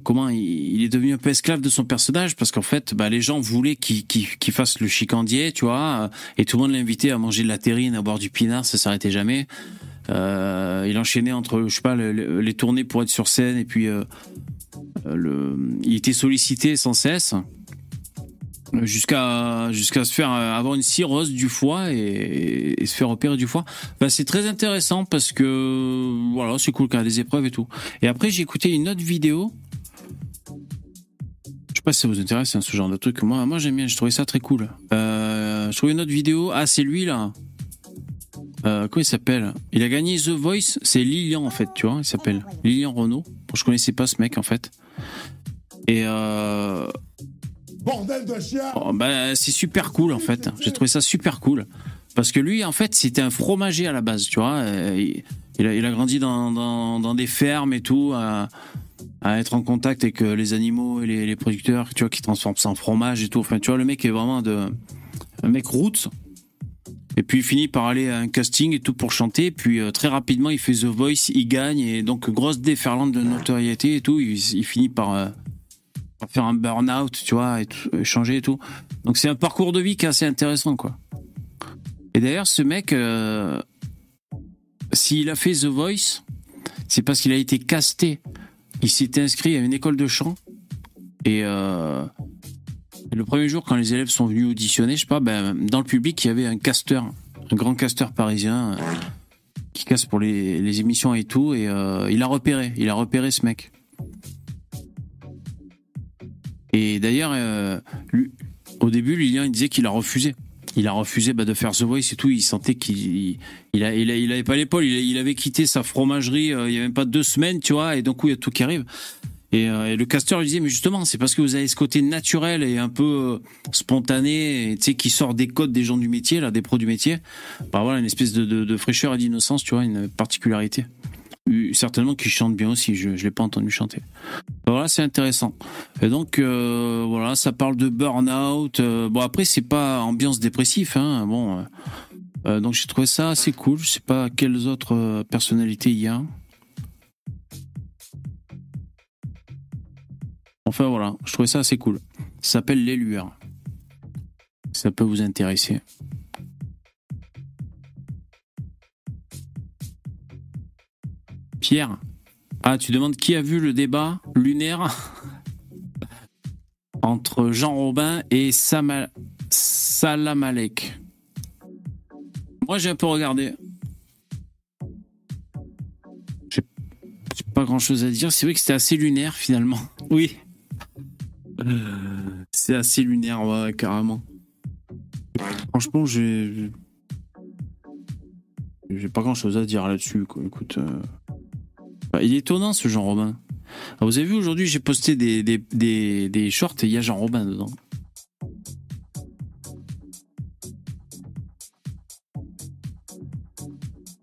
comment il, il est devenu un peu esclave de son personnage parce qu'en fait, bah, les gens voulaient qu'il fasse le chicandier, tu vois. Et tout le monde l'invitait à manger de la terrine, à boire du pinard, ça s'arrêtait jamais. Euh, il enchaînait entre, je sais pas, le- le- les tournées pour être sur scène et puis euh, euh, il était sollicité sans cesse euh, jusqu'à jusqu'à se faire euh, avoir une cirrhose du foie et, se faire opérer du foie. Bah, c'est très intéressant parce que voilà, c'est cool qu'il y a des épreuves et tout. Et après, j'ai écouté une autre vidéo. Pas si ça vous intéresse, hein, ce genre de truc. Moi, moi j'aime bien, je trouvais ça très cool. Euh, je trouvais une autre vidéo. Ah, c'est lui là. Euh, comment il s'appelle? Il a gagné The Voice, c'est Lilian en fait, tu vois, il s'appelle Lilian Renault. Bon, je connaissais pas ce mec en fait. Et euh, Bordel de chien oh, bah, c'est super cool en fait. J'ai trouvé ça super cool parce que lui en fait c'était un fromager à la base, tu vois. Euh, Il, il a, il a grandi dans, dans, dans des fermes et tout, à, à être en contact avec euh, les animaux et les, producteurs, tu vois, qui transforment ça en fromage et tout. Enfin, tu vois, le mec est vraiment de un mec roots. Et puis il finit par aller à un casting et tout pour chanter. Puis euh, très rapidement, il fait The Voice, il gagne et donc grosse déferlante de notoriété et tout. Il, finit par, euh, par faire un burn-out, tu vois, et et changer et tout. Donc c'est un parcours de vie qui est assez intéressant, quoi. Et d'ailleurs, ce mec, euh, s'il a fait The Voice, c'est parce qu'il a été casté. Il s'était inscrit à une école de chant et euh, le premier jour, quand les élèves sont venus auditionner, je sais pas, ben, dans le public, il y avait un casteur, un grand casteur parisien euh, qui casse pour les, émissions et tout, et euh, il a repéré, il a repéré ce mec. Et d'ailleurs, au début, Lilian, il disait qu'il a refusé. Il a refusé bah, de faire The Voice et tout. Il sentait qu'il il, avait pas l'épaule. Il, avait quitté sa fromagerie euh, il y a même pas deux semaines, tu vois, et d'un coup, il y a tout qui arrive. Et, euh, et le casteur lui disait, mais justement, c'est parce que vous avez ce côté naturel et un peu euh, spontané, tu sais, qui sort des codes des gens du métier, là, des pros du métier. Bah voilà, une espèce de, de, de fraîcheur et d'innocence, tu vois, une particularité. Certainement qu'il chante bien aussi. Je ne l'ai pas entendu chanter. Voilà, c'est intéressant. Et donc, euh, voilà, ça parle de burn-out. Euh, bon, après, c'est pas ambiance dépressif. Hein, bon, euh, donc j'ai trouvé ça assez cool. Je sais pas quelles autres personnalités il y a. Enfin, voilà, je trouvais ça assez cool. Ça s'appelle Les Lueurs. Ça peut vous intéresser. Pierre, ah, tu demandes qui a vu le débat lunaire (laughs) entre Jean Robin et Salam Alek Moi, j'ai un peu regardé. J'ai pas grand chose à dire. C'est vrai que c'était assez lunaire finalement. Oui. C'est assez lunaire, ouais, carrément. Franchement, j'ai. J'ai pas grand chose à dire là-dessus, Écoute. Euh, il est étonnant ce Jean Robin. Vous avez vu aujourd'hui, j'ai posté des, des, shorts et il y a Jean Robin dedans.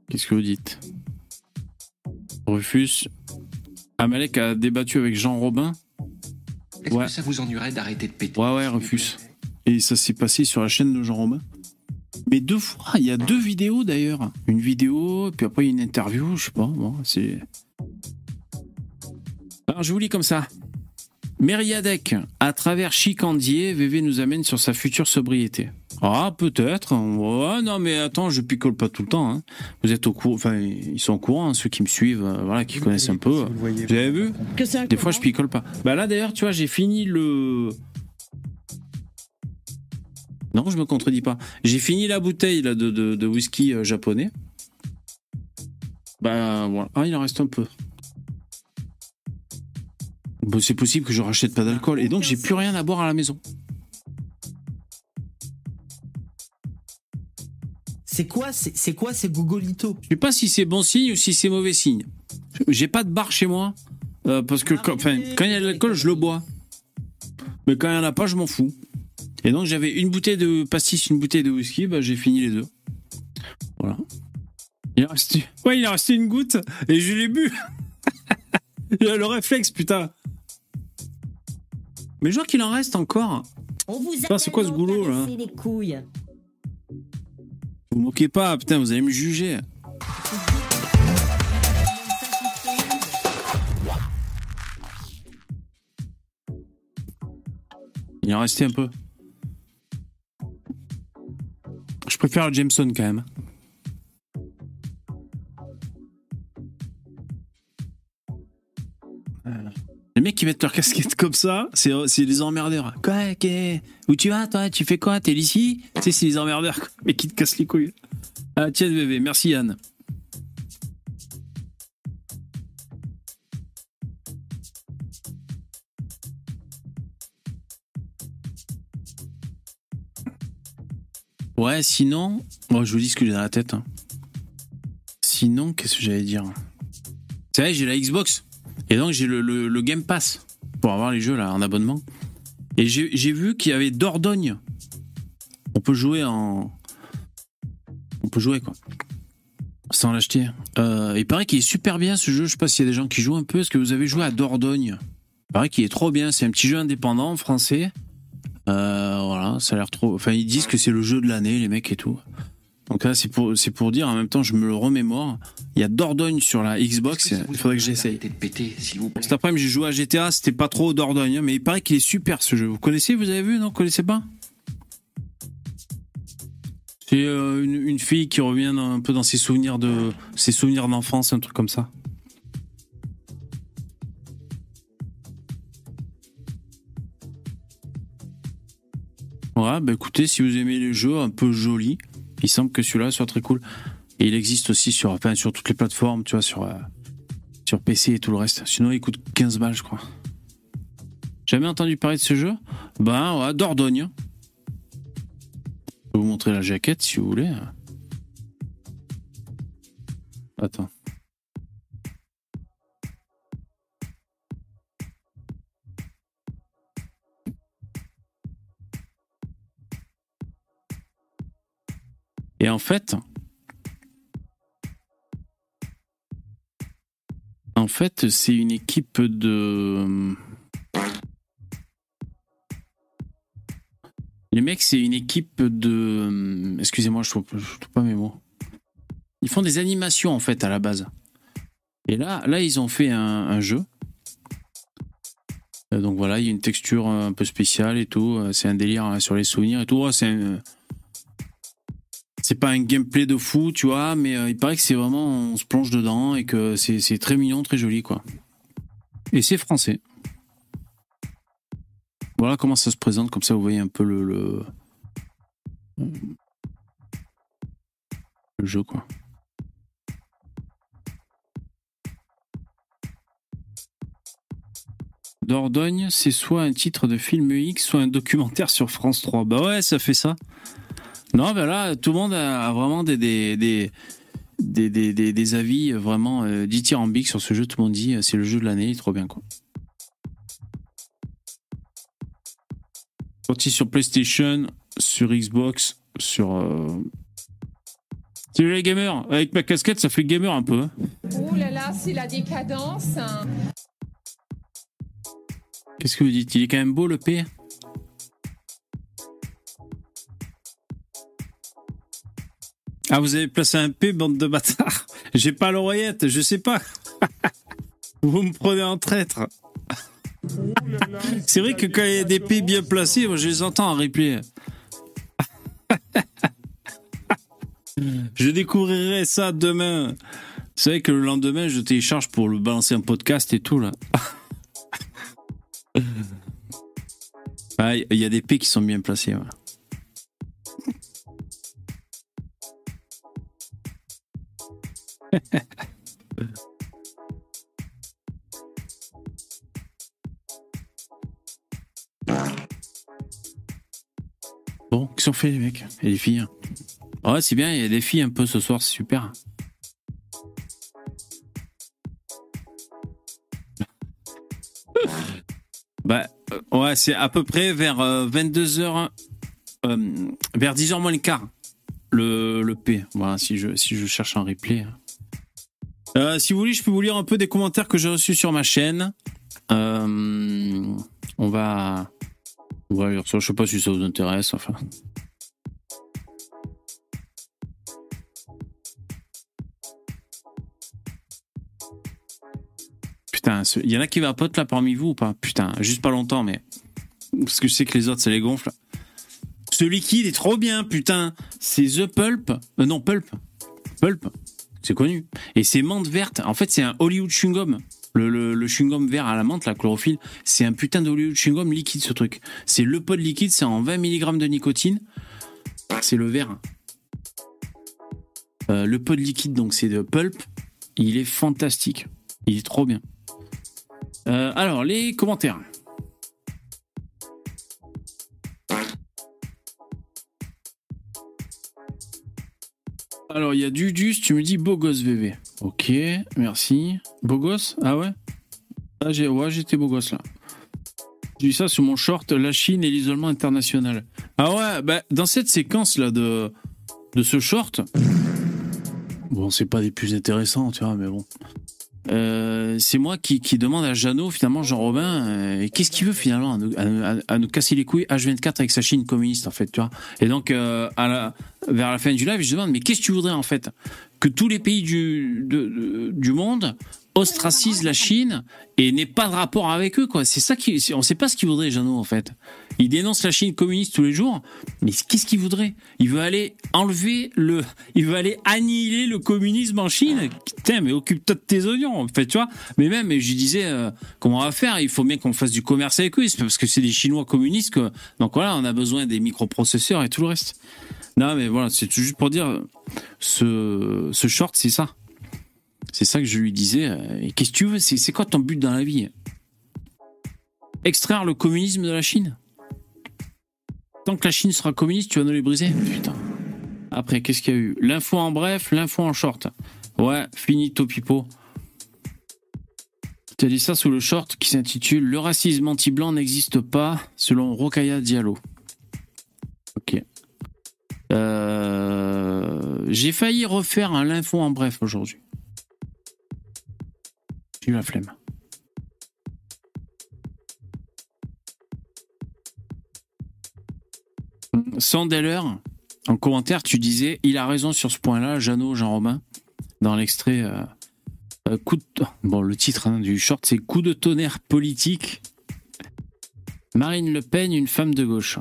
Qu'est-ce que vous dites? Rufus Amalek a débattu avec Jean Robin. Est-ce que ça vous ennuierait d'arrêter de péter Ouais, ouais, Rufus. Et ça s'est passé sur la chaîne de Jean Robin. Mais deux fois, il y a deux vidéos d'ailleurs. Une vidéo, puis après une interview, je sais pas, bon, c'est. Alors je vous lis comme ça. Mériadec, à travers Chicandier, VV nous amène sur sa future sobriété. Ah, peut-être. non, mais attends, je picole pas tout le temps. Hein. Vous êtes au courant, enfin, ils sont au courant, hein, ceux qui me suivent, euh, voilà, qui connaissent un peu. Vous, avez vu Des fois, je picole pas. Bah là, d'ailleurs, tu vois, j'ai fini le. Non, je me contredis pas. J'ai fini la bouteille là, de, de, whisky euh, japonais. Bah voilà. Ah, il en reste un peu c'est possible que je rachète pas d'alcool et donc j'ai plus rien à boire à la maison. C'est quoi, c'est quoi ces gogolitos Je sais pas si c'est bon signe ou si c'est mauvais signe. J'ai pas de bar chez moi euh, parce que quand, quand il y a de l'alcool, je le bois. Mais quand il y en a pas, je m'en fous. Et donc j'avais une bouteille de pastis, une bouteille de whisky, bah, j'ai fini les deux. Voilà. Il a resté, ouais, il a resté une goutte et je l'ai bu. (laughs) le réflexe, putain. Mais je vois qu'il en reste encore. On vous c'est quoi ce boulot là les couilles. Vous moquez pas, putain, vous allez me juger. Il en restait un peu. Je préfère Jameson quand même. Qui mettent leur casquette comme ça, c'est, les emmerdeurs. Quoi, Où tu vas, toi? Tu fais quoi? T'es ici? Tu sais, c'est les emmerdeurs, mais qui te cassent les couilles. Ah, tiens, bébé, merci Yann. Ouais, sinon, moi je vous dis ce que j'ai dans la tête. Hein. Sinon, qu'est-ce que j'allais dire? C'est vrai, j'ai la Xbox. Et donc j'ai le, Game Pass pour avoir les jeux là en abonnement. Et j'ai vu qu'il y avait Dordogne. On peut jouer en. On peut jouer quoi. Sans l'acheter. Euh, il paraît qu'il est super bien ce jeu. Je sais pas s'il y a des gens qui jouent un peu. Est-ce que vous avez joué à Dordogne? Il paraît qu'il est trop bien. C'est un petit jeu indépendant français. Euh, voilà, ça a l'air trop. Enfin, ils disent que c'est le jeu de l'année, les mecs et tout. Donc là, c'est pour, c'est pour dire, en même temps, je me le remémore. Il y a Dordogne sur la Xbox, il faudrait que j'essaye. Cet après-midi, j'ai joué à GTA, c'était pas trop Dordogne, hein, mais il paraît qu'il est super ce jeu. Vous connaissez, vous avez vu, non? Vous connaissez pas? C'est euh, une, fille qui revient un peu dans ses souvenirs de ses souvenirs d'enfance, un truc comme ça. Ouais, bah écoutez, si vous aimez les jeux un peu jolis, il semble que celui-là soit très cool. Et il existe aussi sur, toutes les plateformes, tu vois, sur, euh, sur PC et tout le reste. Sinon, il coûte 15 balles, je crois. Jamais entendu parler de ce jeu? Ben, ouais, Dordogne. Je vais vous montrer la jaquette si vous voulez. Attends. Et en fait, En fait, c'est une équipe de. Les mecs, c'est une équipe de. Excusez-moi, je trouve, trouve pas mes mots. Ils font des animations en fait à la base. Et là, là, ils ont fait un, jeu. Euh, Donc voilà, il y a une texture un peu spéciale et tout. Euh, C'est un délire hein, sur les souvenirs et tout. Ouais, c'est un- c'est pas un gameplay de fou, tu vois, mais euh, il paraît que c'est vraiment on se plonge dedans et que c'est très mignon, très joli quoi. Et c'est français. Voilà comment ça se présente, comme ça vous voyez un peu le le, le jeu quoi. Dordogne, c'est soit un titre de film X, soit un documentaire sur France 3. Bah ouais, ça fait ça. Non, ben là, tout le monde a vraiment des, des, des, des, des, des- des avis vraiment euh, dithyrambiques sur ce jeu. Tout le monde dit euh, c'est le jeu de l'année, il est trop bien quoi. Sorti sur PlayStation, sur Xbox, sur. Euh... Salut les gamers, avec ma casquette ça fait gamer un peu. hein. Oh là là, c'est la décadence. Qu'est-ce que vous dites? Il est quand même beau le P? Ah, vous avez placé un P, bande de bâtards (laughs) J'ai pas l'oreillette, je sais pas. (laughs) vous me prenez en traître. (laughs) C'est vrai que quand il y a des P bien placés, moi, je les entends en replay. je découvrirai ça demain. C'est vrai que le lendemain, je télécharge pour le balancer un podcast et tout, là. Ah, il y a des P qui sont bien placés. (laughs) Bon, qu'est-ce qu'on fait les mecs Et les filles Ouais, c'est bien, il y a des filles un peu ce soir, c'est super. (laughs) Bah, euh, ouais, c'est à peu près vers 22h, vers 10h moins le quart, le, le P. Voilà, si je, si je cherche un replay. Euh, si vous voulez, je peux vous lire un peu des commentaires que j'ai reçus sur ma chaîne. Euh, on va. On va lire ça. Je sais pas si ça vous intéresse. Enfin. Putain, y en a qui vapotent là parmi vous ou pas? Putain, juste pas longtemps, mais. Parce que je sais que les autres, ça les gonfle. Ce liquide est trop bien, putain. C'est The Pulp? Euh, non, Pulp. Pulp. C'est connu. Et c'est menthe verte. En fait, c'est un Hollywood chewing-gum. Le, le, chewing-gum vert à la menthe, la chlorophylle, c'est un putain de Hollywood chewing-gum liquide, ce truc. C'est le pod liquide, c'est en 20 mg de nicotine. C'est le vert. Euh, le pod liquide, donc, c'est de Pulp. Il est fantastique. Il est trop bien. Euh, alors, les commentaires. Alors, il y a Dudus, tu me dis beau gosse VV. Ok, merci. Beau gosse Ah ouais? Ah, j'ai, Ouais, j'étais beau gosse là. J'ai vu ça sur mon short, la Chine et l'isolement international. Ah ouais, bah, dans cette séquence là de, de ce short, bon, c'est pas des plus intéressants, tu vois, mais bon. Euh, c'est moi qui, demande à Jeannot, finalement, Jean-Robin, euh, qu'est-ce qu'il veut finalement à nous, à- nous casser les couilles H24 avec sa Chine communiste, en fait, tu vois. Et donc, euh, vers la fin du live, je demande, mais qu'est-ce que tu voudrais en fait? Que tous les pays du, de- du monde ostracisent la Chine et n'aient pas de rapport avec eux, quoi. C'est ça qui, on sait pas ce qu'il voudrait, Jeannot, en fait. Il dénonce la Chine communiste tous les jours, mais qu'est-ce qu'il voudrait Il veut aller enlever le, il veut aller annihiler le communisme en Chine. Putain, mais occupe-toi de tes oignons, en fait, tu vois. Mais même, je disais, euh, comment on va faire? Il faut bien qu'on fasse du commerce avec eux, parce que c'est des Chinois communistes que, donc voilà, on a besoin des microprocesseurs et tout le reste. Non, mais voilà, c'est juste pour dire, ce, ce short, c'est ça. C'est ça que je lui disais. euh, qu'est-ce que tu veux C'est quoi ton but dans la vie? Extraire le communisme de la Chine? Tant que la Chine sera communiste, tu vas nous les briser Putain. Après, qu'est-ce qu'il y a eu? L'info en bref, l'info en short. Ouais, finito pipo. Tu as dit ça sous le short qui s'intitule Le racisme anti-blanc n'existe pas, selon Rokaya Diallo. Ok. Euh, J'ai failli refaire un l'info en bref aujourd'hui. J'ai eu la flemme. Sandeller, en commentaire, tu disais il a raison sur ce point-là, Jeannot, Jean-Romain, dans l'extrait. euh, euh. Bon, le titre hein, du short, c'est Coup de tonnerre politique. Marine Le Pen, une femme de gauche.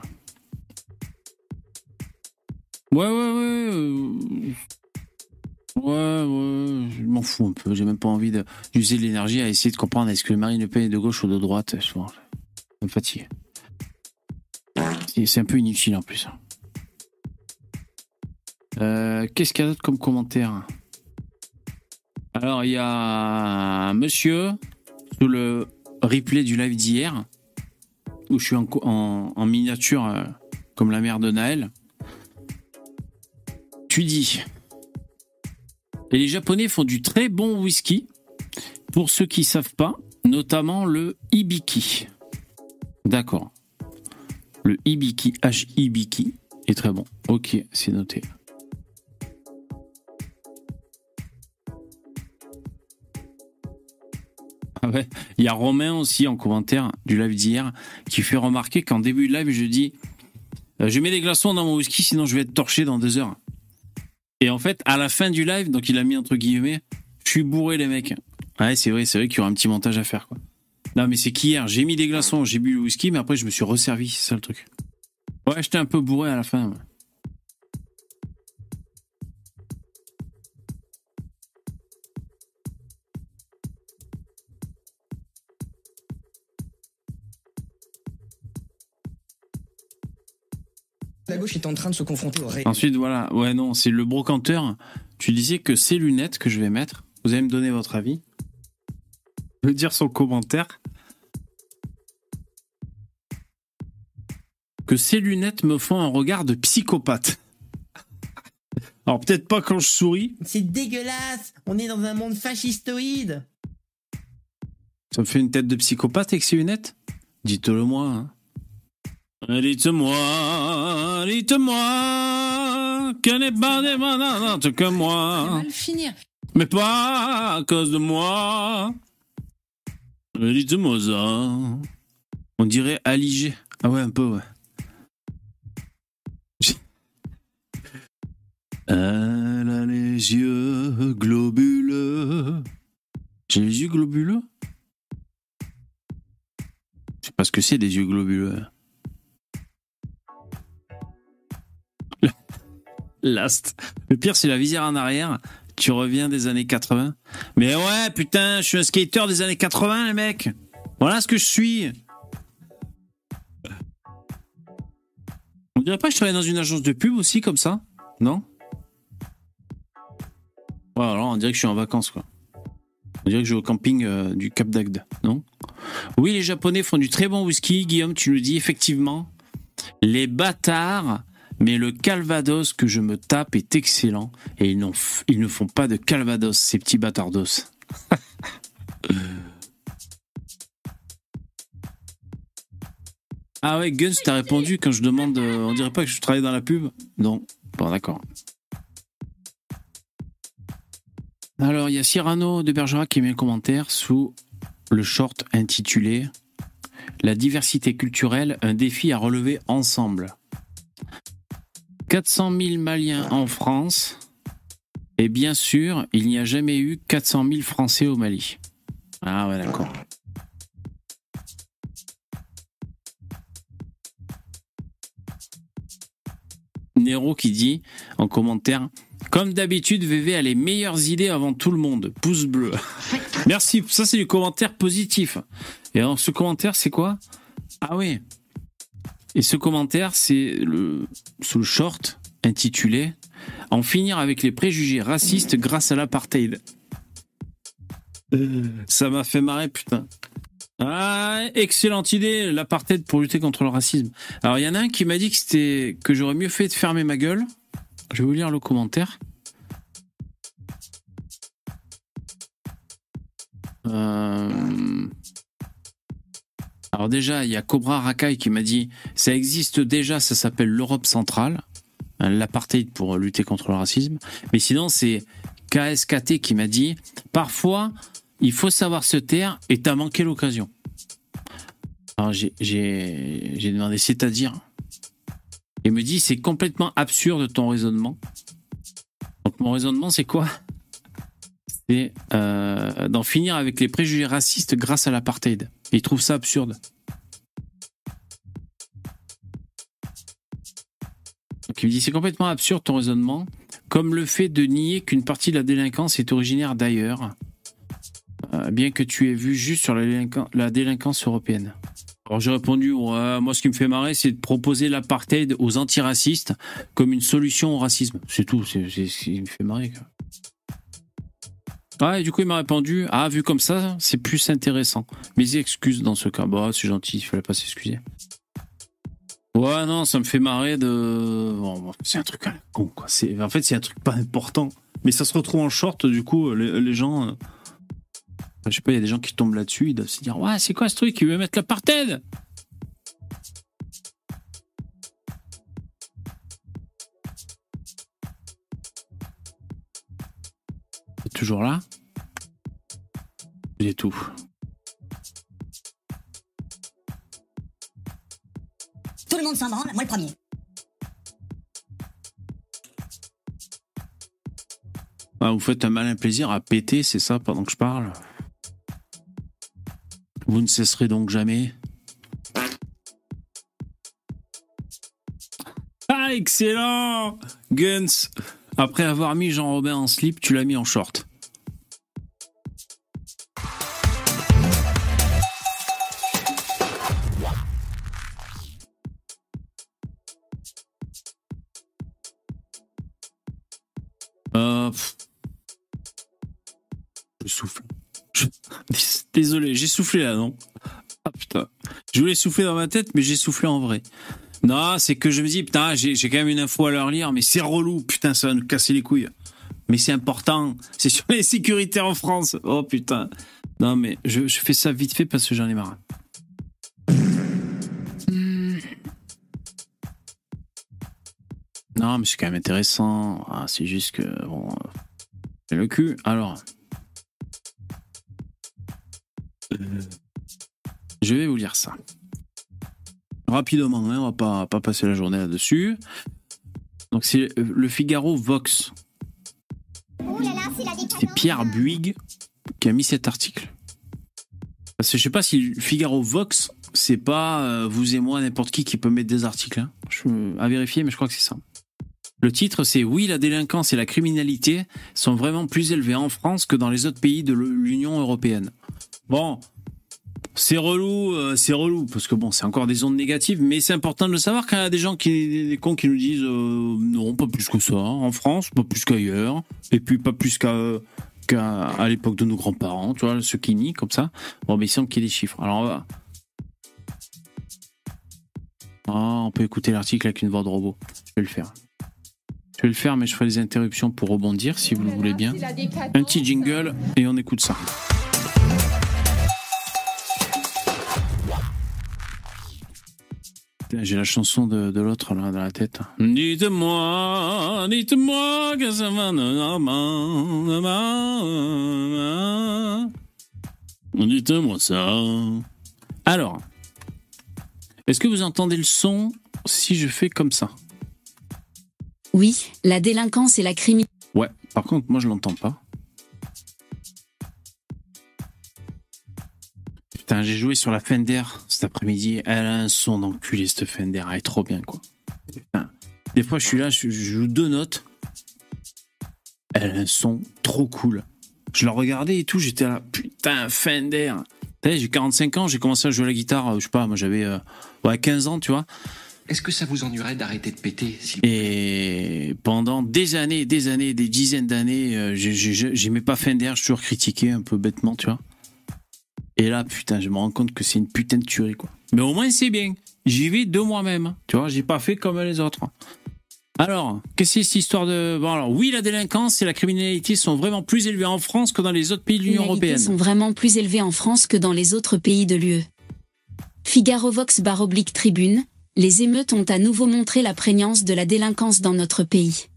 Ouais, ouais, ouais. euh, Ouais, ouais, je m'en fous un peu. J'ai même pas envie d'user de l'énergie à essayer de comprendre est-ce que Marine Le Pen est de gauche ou de droite. Je ça me fatigue. C'est- un peu inutile en plus. Euh, Qu'est-ce qu'il y a d'autre comme commentaire? Alors, il y a un monsieur sous le replay du live d'hier où je suis en- en miniature euh, comme la mère de Naël. Tu dis et les Japonais font du très bon whisky. Pour ceux qui savent pas, notamment le Ibiki. D'accord. Le Ibiki, H-Ibiki, est très bon. Ok, c'est noté. Ah ouais. Il y a Romain aussi en commentaire du live d'hier qui fait remarquer qu'en début de live, je dis euh, Je mets des glaçons dans mon whisky, sinon je vais être torché dans deux heures. Et en fait, à la fin du live, donc il a mis entre guillemets, je suis bourré les mecs. Ouais, c'est vrai, c'est vrai qu'il y aura un petit montage à faire quoi. Non mais c'est qu'hier, j'ai mis des glaçons, j'ai bu le whisky, mais après je me suis resservi, c'est ça le truc. Ouais, j'étais un peu bourré à la fin. La gauche est en train de se confronter au réel. Ensuite, voilà, ouais, non, c'est le brocanteur. Tu disais que ces lunettes que je vais mettre, vous allez me donner votre avis. Me dire son commentaire. Que ces lunettes me font un regard de psychopathe. Alors peut-être pas quand je souris, C'est dégueulasse On est dans un monde fascistoïde ça me fait une tête de psychopathe avec ces lunettes? Dites-le moi. hein. Dites-moi, dites-moi, que n'est pas des malades que moi. Le finir. Mais pas à cause de moi. Dites-moi ça. On dirait Aligé. Ah ouais, un peu, ouais. (laughs) Elle a les yeux globuleux. J'ai les yeux globuleux? Je sais pas ce que c'est des yeux globuleux. Last. Le pire, c'est la visière en arrière. Tu reviens des années 80. Mais ouais, putain, je suis un skater des années 80, les mecs. Voilà ce que je suis. On dirait pas que je travaille dans une agence de pub aussi, comme ça Non? Ouais, alors on dirait que je suis en vacances, quoi. On dirait que je vais au camping euh, du Cap d'Agde, non? Oui, les Japonais font du très bon whisky. Guillaume, tu nous dis effectivement. Les bâtards, mais le Calvados que je me tape est excellent. Et ils, n'ont f- ils ne font pas de Calvados, ces petits bâtardos. ah ouais, Guns, t'as répondu quand je demande. euh, on dirait pas que je travaille dans la pub? Non. Bon, d'accord. Alors, il y a Cyrano de Bergerac qui met un commentaire sous le short intitulé La diversité culturelle, un défi à relever ensemble. 400 000 Maliens en France. Et bien sûr, il n'y a jamais eu 400 000 Français au Mali. Ah ouais, d'accord. Nero qui dit en commentaire Comme d'habitude, VV a les meilleures idées avant tout le monde. Pouce bleu. (laughs) Merci. Ça, c'est du commentaire positif. Et alors, ce commentaire, c'est quoi? Ah oui. Et ce commentaire, c'est le, sous le short intitulé En finir avec les préjugés racistes grâce à l'apartheid. Ça m'a fait marrer, putain. Ah, excellente idée, l'apartheid pour lutter contre le racisme. Alors, il y en a un qui m'a dit que c'était que j'aurais mieux fait de fermer ma gueule. Je vais vous lire le commentaire. Euh, Alors déjà, il y a Cobra Rakai qui m'a dit ça existe déjà, ça s'appelle l'Europe centrale, hein, l'apartheid pour lutter contre le racisme. Mais sinon, c'est KSKT qui m'a dit parfois il faut savoir se taire et t'as manqué l'occasion. Alors j'ai demandé, c'est-à-dire? Il me dit, c'est complètement absurde ton raisonnement. Donc mon raisonnement, c'est quoi? C'est euh, d'en finir avec les préjugés racistes grâce à l'apartheid. Il trouve ça absurde. Donc il me dit, c'est complètement absurde ton raisonnement, comme le fait de nier qu'une partie de la délinquance est originaire d'ailleurs, euh, bien que tu aies vu juste sur la délinquance européenne. Alors j'ai répondu, moi ce qui me fait marrer, c'est de proposer l'apartheid aux antiracistes comme une solution au racisme. C'est tout, c'est ce qui me fait marrer. Ah, et du coup il m'a répondu, ah vu comme ça, c'est plus intéressant. Mes excuses dans ce cas, bah c'est gentil, il fallait pas s'excuser. Ouais, non, ça me fait marrer de. c'est un truc con, quoi. En fait, c'est un truc pas important. Mais ça se retrouve en short, du coup, les gens. Euh, je sais pas, il y a des gens qui tombent là-dessus, ils doivent se dire Ouais, c'est quoi ce truc? Il veut mettre C'est toujours là C'est tout. Tout le monde s'en branle, moi le premier. Ah, vous faites un malin plaisir à péter, c'est ça, pendant que je parle? Vous ne cesserez donc jamais? Ah, excellent Guns Après avoir mis Jean-Robin en slip, tu l'as mis en short. Euh, je souffle. (laughs) Désolé, j'ai soufflé là, non? Ah putain. Je voulais souffler dans ma tête, mais j'ai soufflé en vrai. Non, c'est que je me dis, putain, j'ai quand même une info à leur lire, mais c'est relou, putain, ça va nous casser les couilles. Mais c'est important, c'est sur les sécurités en France. Oh putain. Non, mais je, fais ça vite fait parce que j'en ai marre. Mais c'est quand même intéressant. Ah, c'est juste que, bon, le cul. Alors, je vais vous lire ça. Rapidement, hein, on va pas, pas passer la journée là-dessus. Donc c'est le Figaro Vox. C'est Pierre Buig qui a mis cet article. Parce que je sais pas si le Figaro Vox, c'est pas euh, vous et moi, n'importe qui qui peut mettre des articles. Hein. Je, à vérifier, mais je crois que c'est ça. Le titre, c'est Oui, la délinquance et la criminalité sont vraiment plus élevées en France que dans les autres pays de l'Union européenne. Bon, c'est relou, euh, c'est relou, parce que bon, c'est encore des ondes négatives, mais c'est important de le savoir quand il y a des gens qui, des cons qui nous disent euh, non, pas plus que ça, en France, pas plus qu'ailleurs, et puis pas plus qu'à qu'à l'époque de nos grands-parents, tu vois, ceux qui nient comme ça. Bon, mais il semble qu'il y ait des chiffres. Alors, on va. Ah, on peut écouter l'article avec une voix de robot. Je vais le faire. Je vais le faire, mais je ferai des interruptions pour rebondir, si vous le voulez bien. Un petit jingle, et on écoute ça. J'ai la chanson de, de l'autre là dans la tête. Dites-moi, dites-moi que ça va. Dites-moi ça. Alors, est-ce que vous entendez le son si je fais comme ça? Oui, la délinquance et la criminalité. Ouais, par contre, moi je l'entends pas. j'ai joué sur la Fender cet après-midi. Elle a un son d'enculé, cette Fender. Elle est trop bien, quoi. des fois, je suis là, je, joue deux notes. Elle a un son trop cool. Je la regardais et tout, j'étais là, putain, Fender. J'ai 45 ans, j'ai commencé à jouer la guitare, euh, je sais pas, moi j'avais euh, ouais, 15 ans, tu vois. Est-ce que ça vous ennuierait d'arrêter de péter Et pendant des années, des années, des dizaines d'années, euh, j'aimais pas Fender, je toujours critiqué un peu bêtement, tu vois. Et là, putain, je me rends compte que c'est une putain de tuerie, quoi. Mais au moins, c'est bien. J'y vais de moi-même. Tu vois, j'ai pas fait comme les autres. Alors, qu'est-ce que c'est cette histoire de... Bon, alors, oui, la délinquance et la criminalité sont vraiment plus élevées en France que dans les autres pays de l'Union européenne. sont vraiment plus élevées en France que dans les autres pays de l'UE. Figaro Vox barre oblique tribune, les émeutes ont à nouveau montré la prégnance de la délinquance dans notre pays.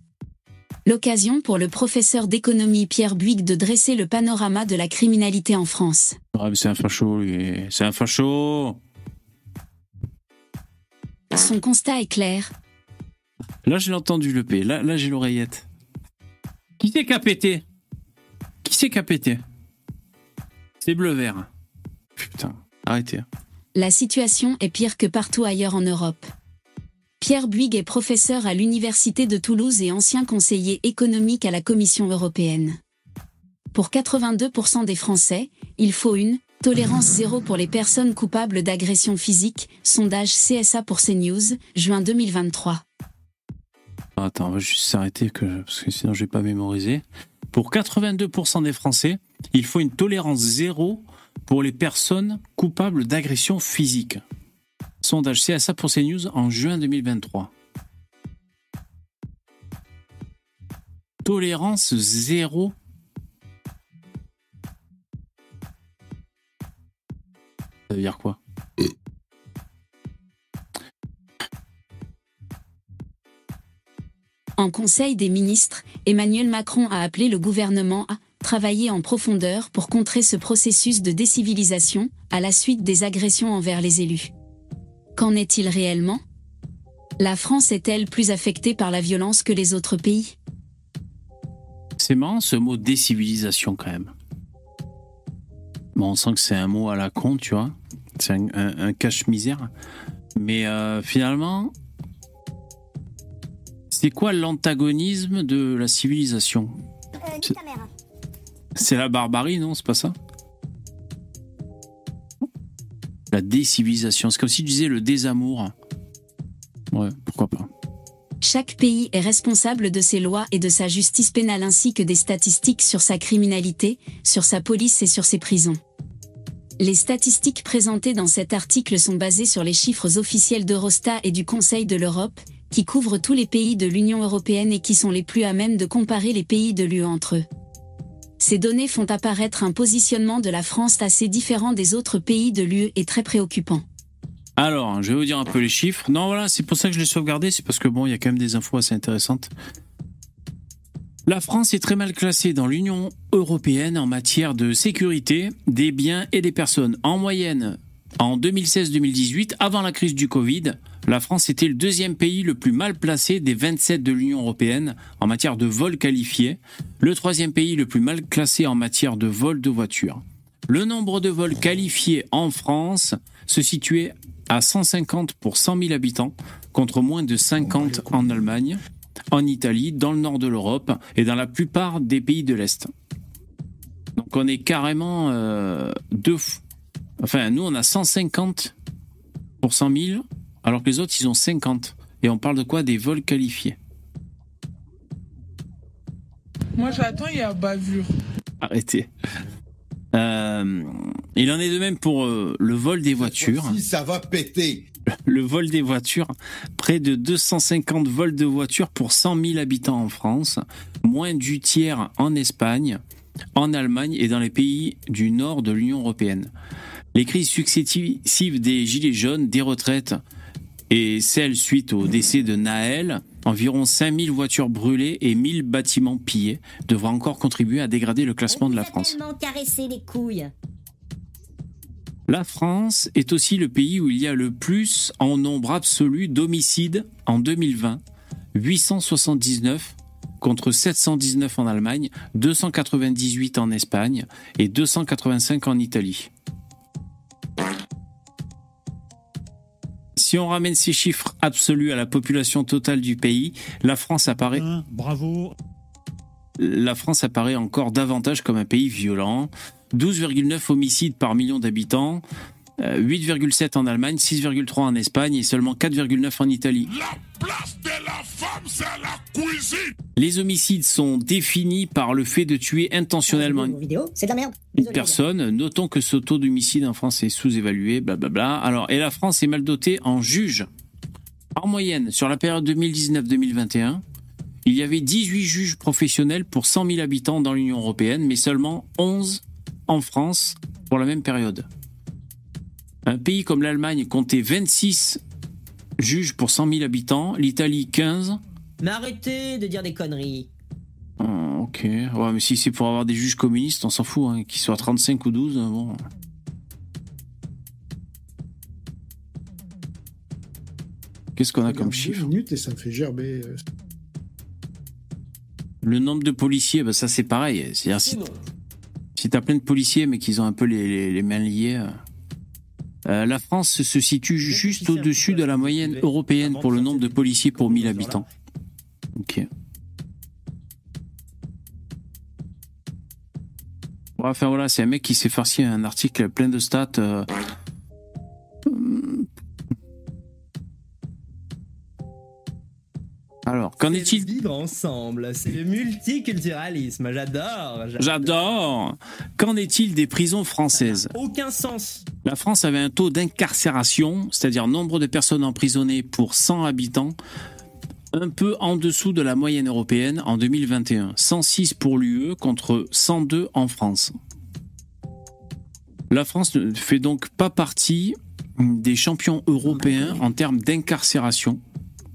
L'occasion pour le professeur d'économie Pierre Buick de dresser le panorama de la criminalité en France. Ah, c'est un facho, lui. C'est un facho. Son constat est clair. Là, j'ai entendu le P. Là, là j'ai l'oreillette. Qui c'est qui a pété? Qui c'est qui a pété? C'est bleu-vert. Putain, arrêtez. La situation est pire que partout ailleurs en Europe. Pierre Buig est professeur à l'Université de Toulouse et ancien conseiller économique à la Commission européenne. Pour 82% des Français, il faut une tolérance zéro pour les personnes coupables d'agression physique, sondage CSA pour CNews, juin 2023. Attends, on va juste s'arrêter parce que sinon je vais pas mémoriser. Pour 82% des Français, il faut une tolérance zéro pour les personnes coupables d'agression physique. Sondage CSA pour CNews en juin 2023. Tolérance zéro. Ça veut dire quoi? En Conseil des ministres, Emmanuel Macron a appelé le gouvernement à travailler en profondeur pour contrer ce processus de décivilisation, à la suite des agressions envers les élus. Qu'en est-il réellement? La France est-elle plus affectée par la violence que les autres pays? C'est marrant ce mot décivilisation quand même. Bon, on sent que c'est un mot à la con, tu vois. C'est un, un- un cache-misère. Mais euh, finalement, c'est quoi l'antagonisme de la civilisation? C'est- C'est la barbarie, non C'est pas ça? La décivilisation. C'est comme si tu disais le désamour. Ouais, pourquoi pas. Chaque pays est responsable de ses lois et de sa justice pénale ainsi que des statistiques sur sa criminalité, sur sa police et sur ses prisons. Les statistiques présentées dans cet article sont basées sur les chiffres officiels d'Eurostat et du Conseil de l'Europe, qui couvrent tous les pays de l'Union européenne et qui sont les plus à même de comparer les pays de l'UE entre eux. Ces données font apparaître un positionnement de la France assez différent des autres pays de l'UE et très préoccupant. Alors, je vais vous dire un peu les chiffres. Non, voilà, c'est pour ça que je l'ai sauvegardé, c'est parce que bon, il y a quand même des infos assez intéressantes. La France est très mal classée dans l'Union européenne en matière de sécurité des biens et des personnes. En moyenne, en 2016-2018, avant la crise du Covid, la France était le deuxième pays le plus mal placé des 27 de l'Union européenne en matière de vol qualifié, le troisième pays le plus mal classé en matière de vol de voitures. Le nombre de vols qualifiés en France se situait à 150 pour 100 000 habitants, contre moins de 50 en Allemagne, en Italie, dans le nord de l'Europe et dans la plupart des pays de l'Est. Donc on est carrément euh, deux. Enfin, nous, on a 150 pour 100 000, alors que les autres, ils ont 50. Et on parle de quoi? Des vols qualifiés. Moi j'attends, il y a bavure. Arrêtez. Euh, il en est de même pour euh, le vol des voitures. Si ça va péter. Le vol des voitures, près de 250 vols de voitures pour 100 000 habitants en France, moins du tiers en Espagne, en Allemagne et dans les pays du nord de l'Union européenne. Les crises successives des gilets jaunes, des retraites et celles suite au décès de Naël, environ 5000 voitures brûlées et 1000 bâtiments pillés, devraient encore contribuer à dégrader le classement de la France. les couilles. La France est aussi le pays où il y a le plus en nombre absolu d'homicides en 2020, 879 contre 719 en Allemagne, 298 en Espagne et 285 en Italie. Si on ramène ces chiffres absolus à la population totale du pays, la France apparaît Bravo. la France apparaît encore davantage comme un pays violent. 12,9 homicides par million d'habitants, 8,7 en Allemagne, 6,3 en Espagne et seulement 4,9 en Italie. Place de la femme, c'est la cuisine. Les homicides sont définis par le fait de tuer intentionnellement Vos vidéos, c'est de la merde. une personne. Notons que ce taux d'homicide en France est sous-évalué, blablabla. Alors, et la France est mal dotée en juges. En moyenne, sur la période 2019-2021, il y avait 18 juges professionnels pour 100 000 habitants dans l'Union européenne, mais seulement 11 en France pour la même période. Un pays comme l'Allemagne comptait 26 juges pour 100 000 habitants, l'Italie 15, Mais arrêtez de dire des conneries. Oh, ok. Ouais, mais si c'est pour avoir des juges communistes, on s'en fout, hein. qu'ils soient 35 ou 12, bon. Qu'est-ce qu'on a comme chiffre minutes et ça me fait gerber. euh. Le nombre de policiers, bah ça c'est pareil. C'est-à-dire si, si t'as plein de policiers mais qu'ils ont un peu les, les- les mains liées. Euh, la France se situe juste au-dessus de la moyenne européenne pour le nombre de policiers pour 1000 habitants. Ok. Enfin voilà, c'est un mec qui s'est farci un article plein de stats. euh, Alors, qu'en est-il Vivre ensemble, c'est le multiculturalisme. J'adore. J'adore Qu'en est-il des prisons françaises? Aucun sens. La France avait un taux d'incarcération, c'est-à-dire nombre de personnes emprisonnées pour 100 habitants, un peu en dessous de la moyenne européenne en 2021. 106 pour l'UE contre 102 en France. La France ne fait donc pas partie des champions européens en termes d'incarcération.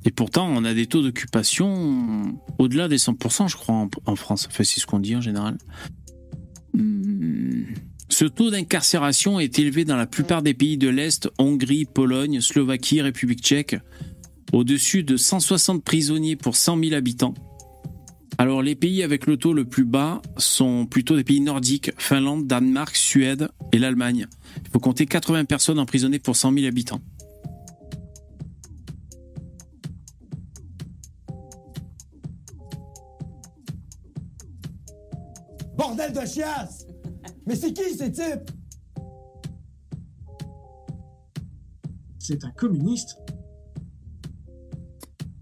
Et pourtant, on a des taux d'occupation au-delà des 100%, je crois, en, France. Enfin, c'est ce qu'on dit en général. Hmm. Ce taux d'incarcération est élevé dans la plupart des pays de l'Est, Hongrie, Pologne, Slovaquie, République tchèque, au-dessus de 160 prisonniers pour 100 000 habitants. Alors les pays avec le taux le plus bas sont plutôt des pays nordiques, Finlande, Danemark, Suède et l'Allemagne. Il faut compter 80 personnes emprisonnées pour 100 000 habitants. Bordel de chiasse Mais c'est qui ces types? C'est un communiste.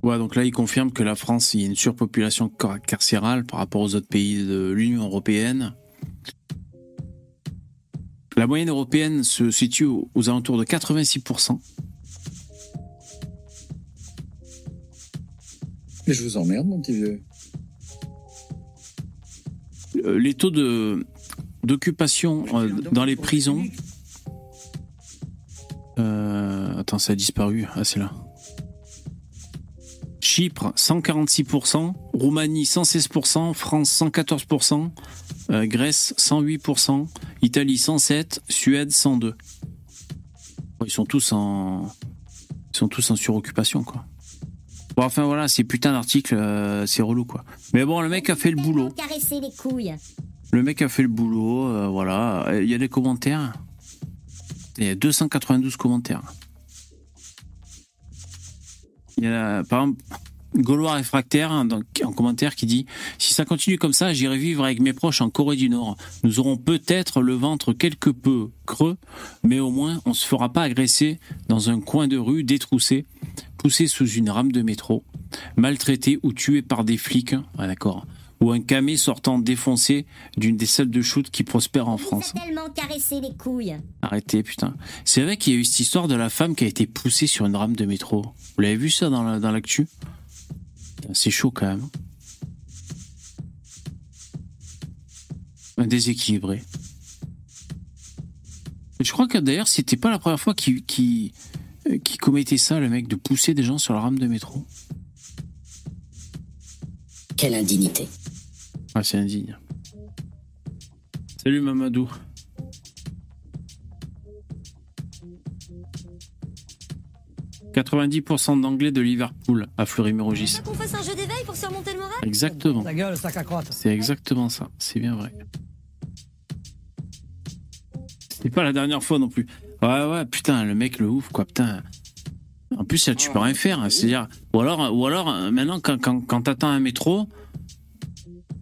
Ouais, donc là, il confirme que la France, il y a une surpopulation car- carcérale par rapport aux autres pays de l'Union européenne. La moyenne européenne se situe aux aux alentours de 86%. Mais je vous emmerde, mon petit vieux. Euh, Les taux d'occupation euh, dans les prisons. Euh, attends, ça a disparu. Ah, là. Chypre, 146%, Roumanie, 116%, France, 114%, euh, Grèce, 108%, Italie, 107%, Suède, 102%. Ils sont tous en, ils sont tous en suroccupation, quoi. Bon, enfin voilà, ces putains d'articles, euh, c'est relou, quoi. Mais bon, le mec a fait le boulot. Caresser les couilles. Le mec a fait le boulot, euh, voilà. Il y a des commentaires. Il y a 292 commentaires. Il y a, par exemple, Gaulois réfractaire hein, donc, en commentaire qui dit Si ça continue comme ça, j'irai vivre avec mes proches en Corée du Nord. Nous aurons peut-être le ventre quelque peu creux, mais au moins on se fera pas agresser dans un coin de rue détroussé, poussé sous une rame de métro, maltraité ou tué par des flics. Ah, d'accord. Ou un camé sortant défoncé d'une des salles de shoot qui prospèrent en France. Tellement caresser les couilles. Arrêtez, putain. C'est vrai qu'il y a eu cette histoire de la femme qui a été poussée sur une rame de métro. Vous l'avez vu ça dans la- dans l'actu? C'est chaud quand même. Un déséquilibré. Je crois que d'ailleurs, c'était pas la première fois qu'il qu'il- qu'il commettait ça, le mec, de pousser des gens sur la rame de métro. Quelle indignité. Ah, c'est indigne. Salut Mamadou. « 90% d'anglais de Liverpool à Fleury-Mérogis. Qu'on fasse un jeu d'éveil pour surmonter le moral? Exactement. Ta gueule, sac à crotte. C'est exactement ça. C'est bien vrai. C'est pas la dernière fois non plus. Ouais, ouais, putain, le mec, le ouf, quoi, putain. En plus, là, tu peux rien faire. hein. C'est-à-dire, ou alors, ou alors, euh, maintenant, quand, quand, quand t'attends un métro,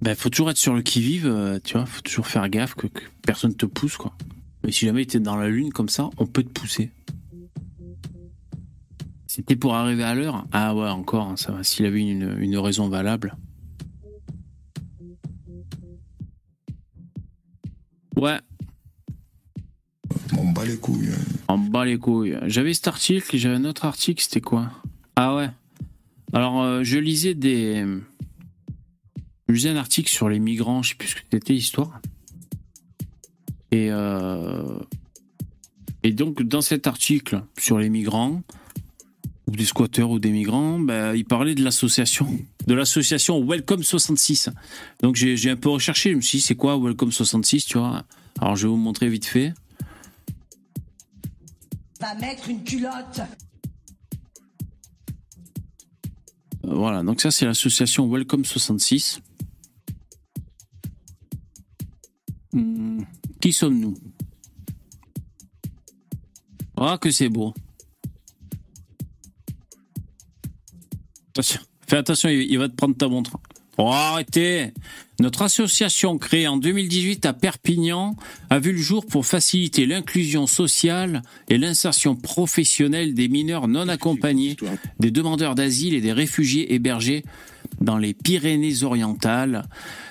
ben, faut toujours être sur le qui-vive, euh, tu vois, faut toujours faire gaffe que, que personne te pousse, quoi. Mais si jamais t'es dans la lune comme ça, on peut te pousser. C'était pour arriver à l'heure? Ah ouais, encore, hein, ça va. S'il avait une, une raison valable. Ouais. On bat les couilles. hein. En bas les couilles. J'avais cet article j'avais un autre article, c'était quoi? Ah ouais. Alors, euh, je lisais des. Je lisais un article sur les migrants, je sais plus ce que c'était l'histoire. Et. euh, Et donc, dans cet article sur les migrants, ou des squatteurs ou des migrants, bah, il parlait de l'association, de l'association Welcome 66. Donc j'ai un peu recherché, je me suis dit c'est quoi Welcome 66, tu vois? Alors je vais vous montrer vite fait. Va mettre une culotte. Euh, Voilà, donc ça c'est l'association Welcome 66. Hmm, Qui sommes-nous? Ah que c'est beau. Attention, fais attention, il il va te prendre ta montre. Oh, arrêtez Notre association créée en 2018 à Perpignan a vu le jour pour faciliter l'inclusion sociale et l'insertion professionnelle des mineurs non accompagnés, des demandeurs d'asile et des réfugiés hébergés dans les Pyrénées-Orientales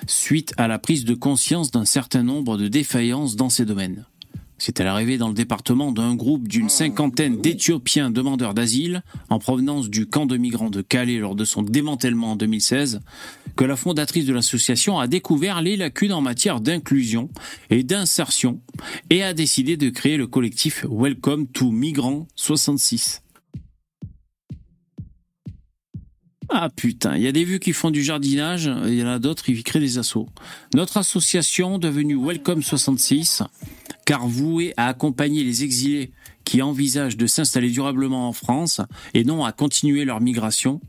suite à la prise de conscience d'un certain nombre de défaillances dans ces domaines. C'est à l'arrivée dans le département d'un groupe d'une cinquantaine d'Éthiopiens demandeurs d'asile en provenance du camp de migrants de Calais lors de son démantèlement en 2016 que la fondatrice de l'association a découvert les lacunes en matière d'inclusion et d'insertion et a décidé de créer le collectif Welcome to Migrants 66. Ah putain, il y a des vues qui font du jardinage, et il y en a d'autres qui créent des assauts. Notre association, devenue Welcome 66, car vouée à accompagner les exilés qui envisagent de s'installer durablement en France et non à continuer leur migration,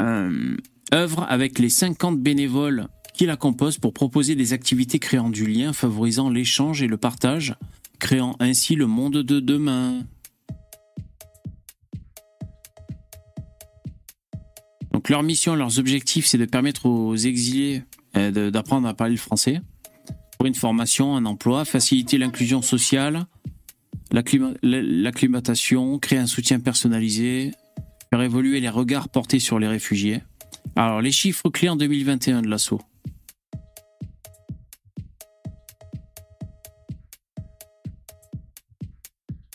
euh, œuvre avec les 50 bénévoles qui la composent pour proposer des activités créant du lien, favorisant l'échange et le partage, créant ainsi le monde de demain. Donc leur mission, leurs objectifs, c'est de permettre aux exilés euh, d'apprendre à parler le français, une formation, un emploi, faciliter l'inclusion sociale, l'acclima- l'acclimatation, créer un soutien personnalisé, faire évoluer les regards portés sur les réfugiés. Alors les chiffres clés en 2021 de l'assaut.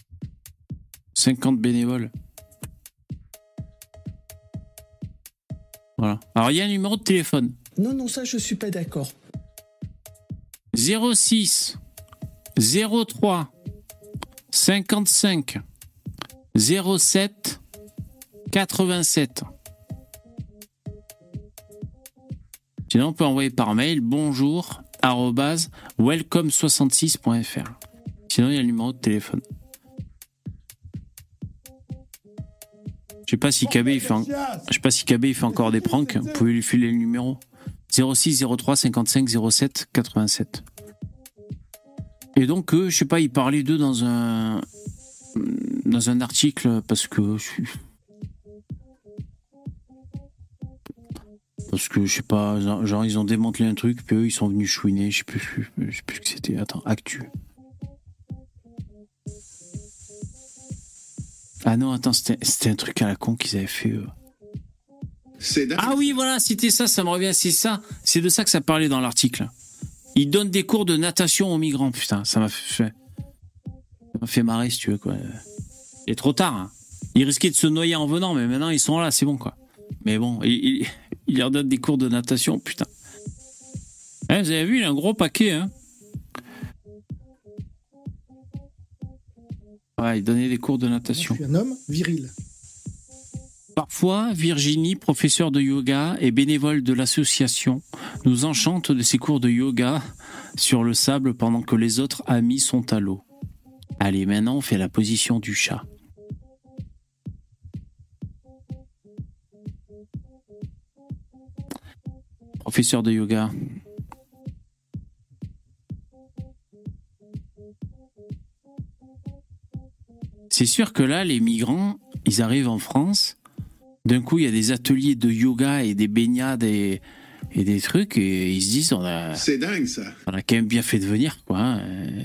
« 50 bénévoles. Voilà. Alors, il y a un numéro de téléphone. Non, non, ça, je suis pas d'accord. 06 03 55 07 87. Sinon, on peut envoyer par mail bonjour arobase welcome66.fr. Sinon, il y a le numéro de téléphone. Je sais pas si KB sais pas si KB fait encore des pranks. Vous pouvez lui filer le numéro 06 03 55 07 87. Et donc, eux, je sais pas, ils parlaient d'eux dans un dans un article parce que parce que je sais pas, genre ils ont démantelé un truc, puis eux ils sont venus chouiner, je sais plus, je sais plus ce que c'était. Attends, actu. Ah non, attends, c'était un truc à la con qu'ils avaient fait. Ah oui, voilà, c'était ça, ça me revient, c'est ça. C'est de ça que ça parlait dans l'article. Ils donnent des cours de natation aux migrants, putain, ça m'a fait. Ça m'a fait marrer, si tu veux, quoi. Il est trop tard, hein. Ils risquaient de se noyer en venant, mais maintenant ils sont là, c'est bon, quoi. Mais bon, il, il- (laughs) il leur donne des cours de natation, putain. Eh, vous avez vu, il a un gros paquet, hein. Ouais, il donnait des cours de natation. Je suis un homme viril. Parfois, Virginie, professeure de yoga et bénévole de l'association, nous enchante de ses cours de yoga sur le sable pendant que les autres amis sont à l'eau. Allez, maintenant, on fait la position du chat. Professeur de yoga. C'est sûr que là, les migrants, ils arrivent en France. D'un coup, il y a des ateliers de yoga et des baignades et, et des trucs, et ils se disent on a, C'est dingue ça. on a quand même bien fait de venir, quoi. hein. Euh,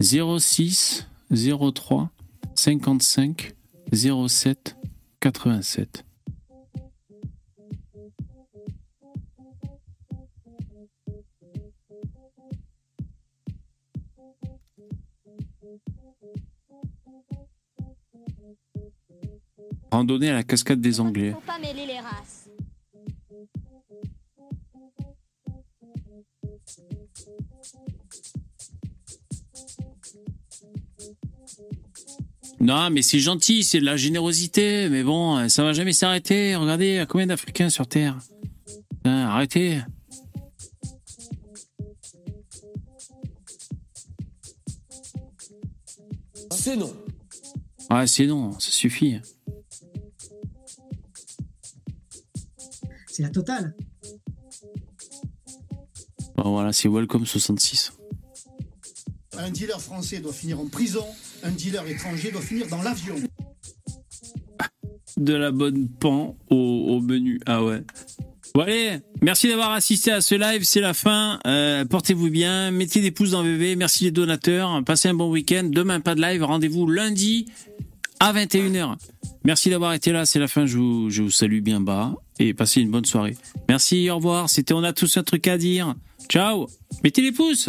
06 03 55 07 87. Randonnée à la cascade des Anglais. Non, mais c'est gentil, c'est de la générosité, mais bon, ça va jamais s'arrêter. Regardez, il y a combien d'Africains sur Terre? Hein, arrêtez ah, C'est non. Ah, c'est non, ça suffit. C'est la totale. Bon, voilà, c'est Welcome 66. Un dealer français doit finir en prison, un dealer étranger doit finir dans l'avion. De la bonne pan au, au menu. Ah ouais. Bon allez, merci d'avoir assisté à ce live, c'est la fin. Euh, Portez-vous bien, mettez des pouces dans VV, merci les donateurs, passez un bon week-end. Demain pas de live, rendez-vous lundi à 21h. Merci d'avoir été là, c'est la fin, je vous, salue bien bas et passez une bonne soirée. Merci, au revoir, c'était On a tous un truc à dire. Ciao, mettez les pouces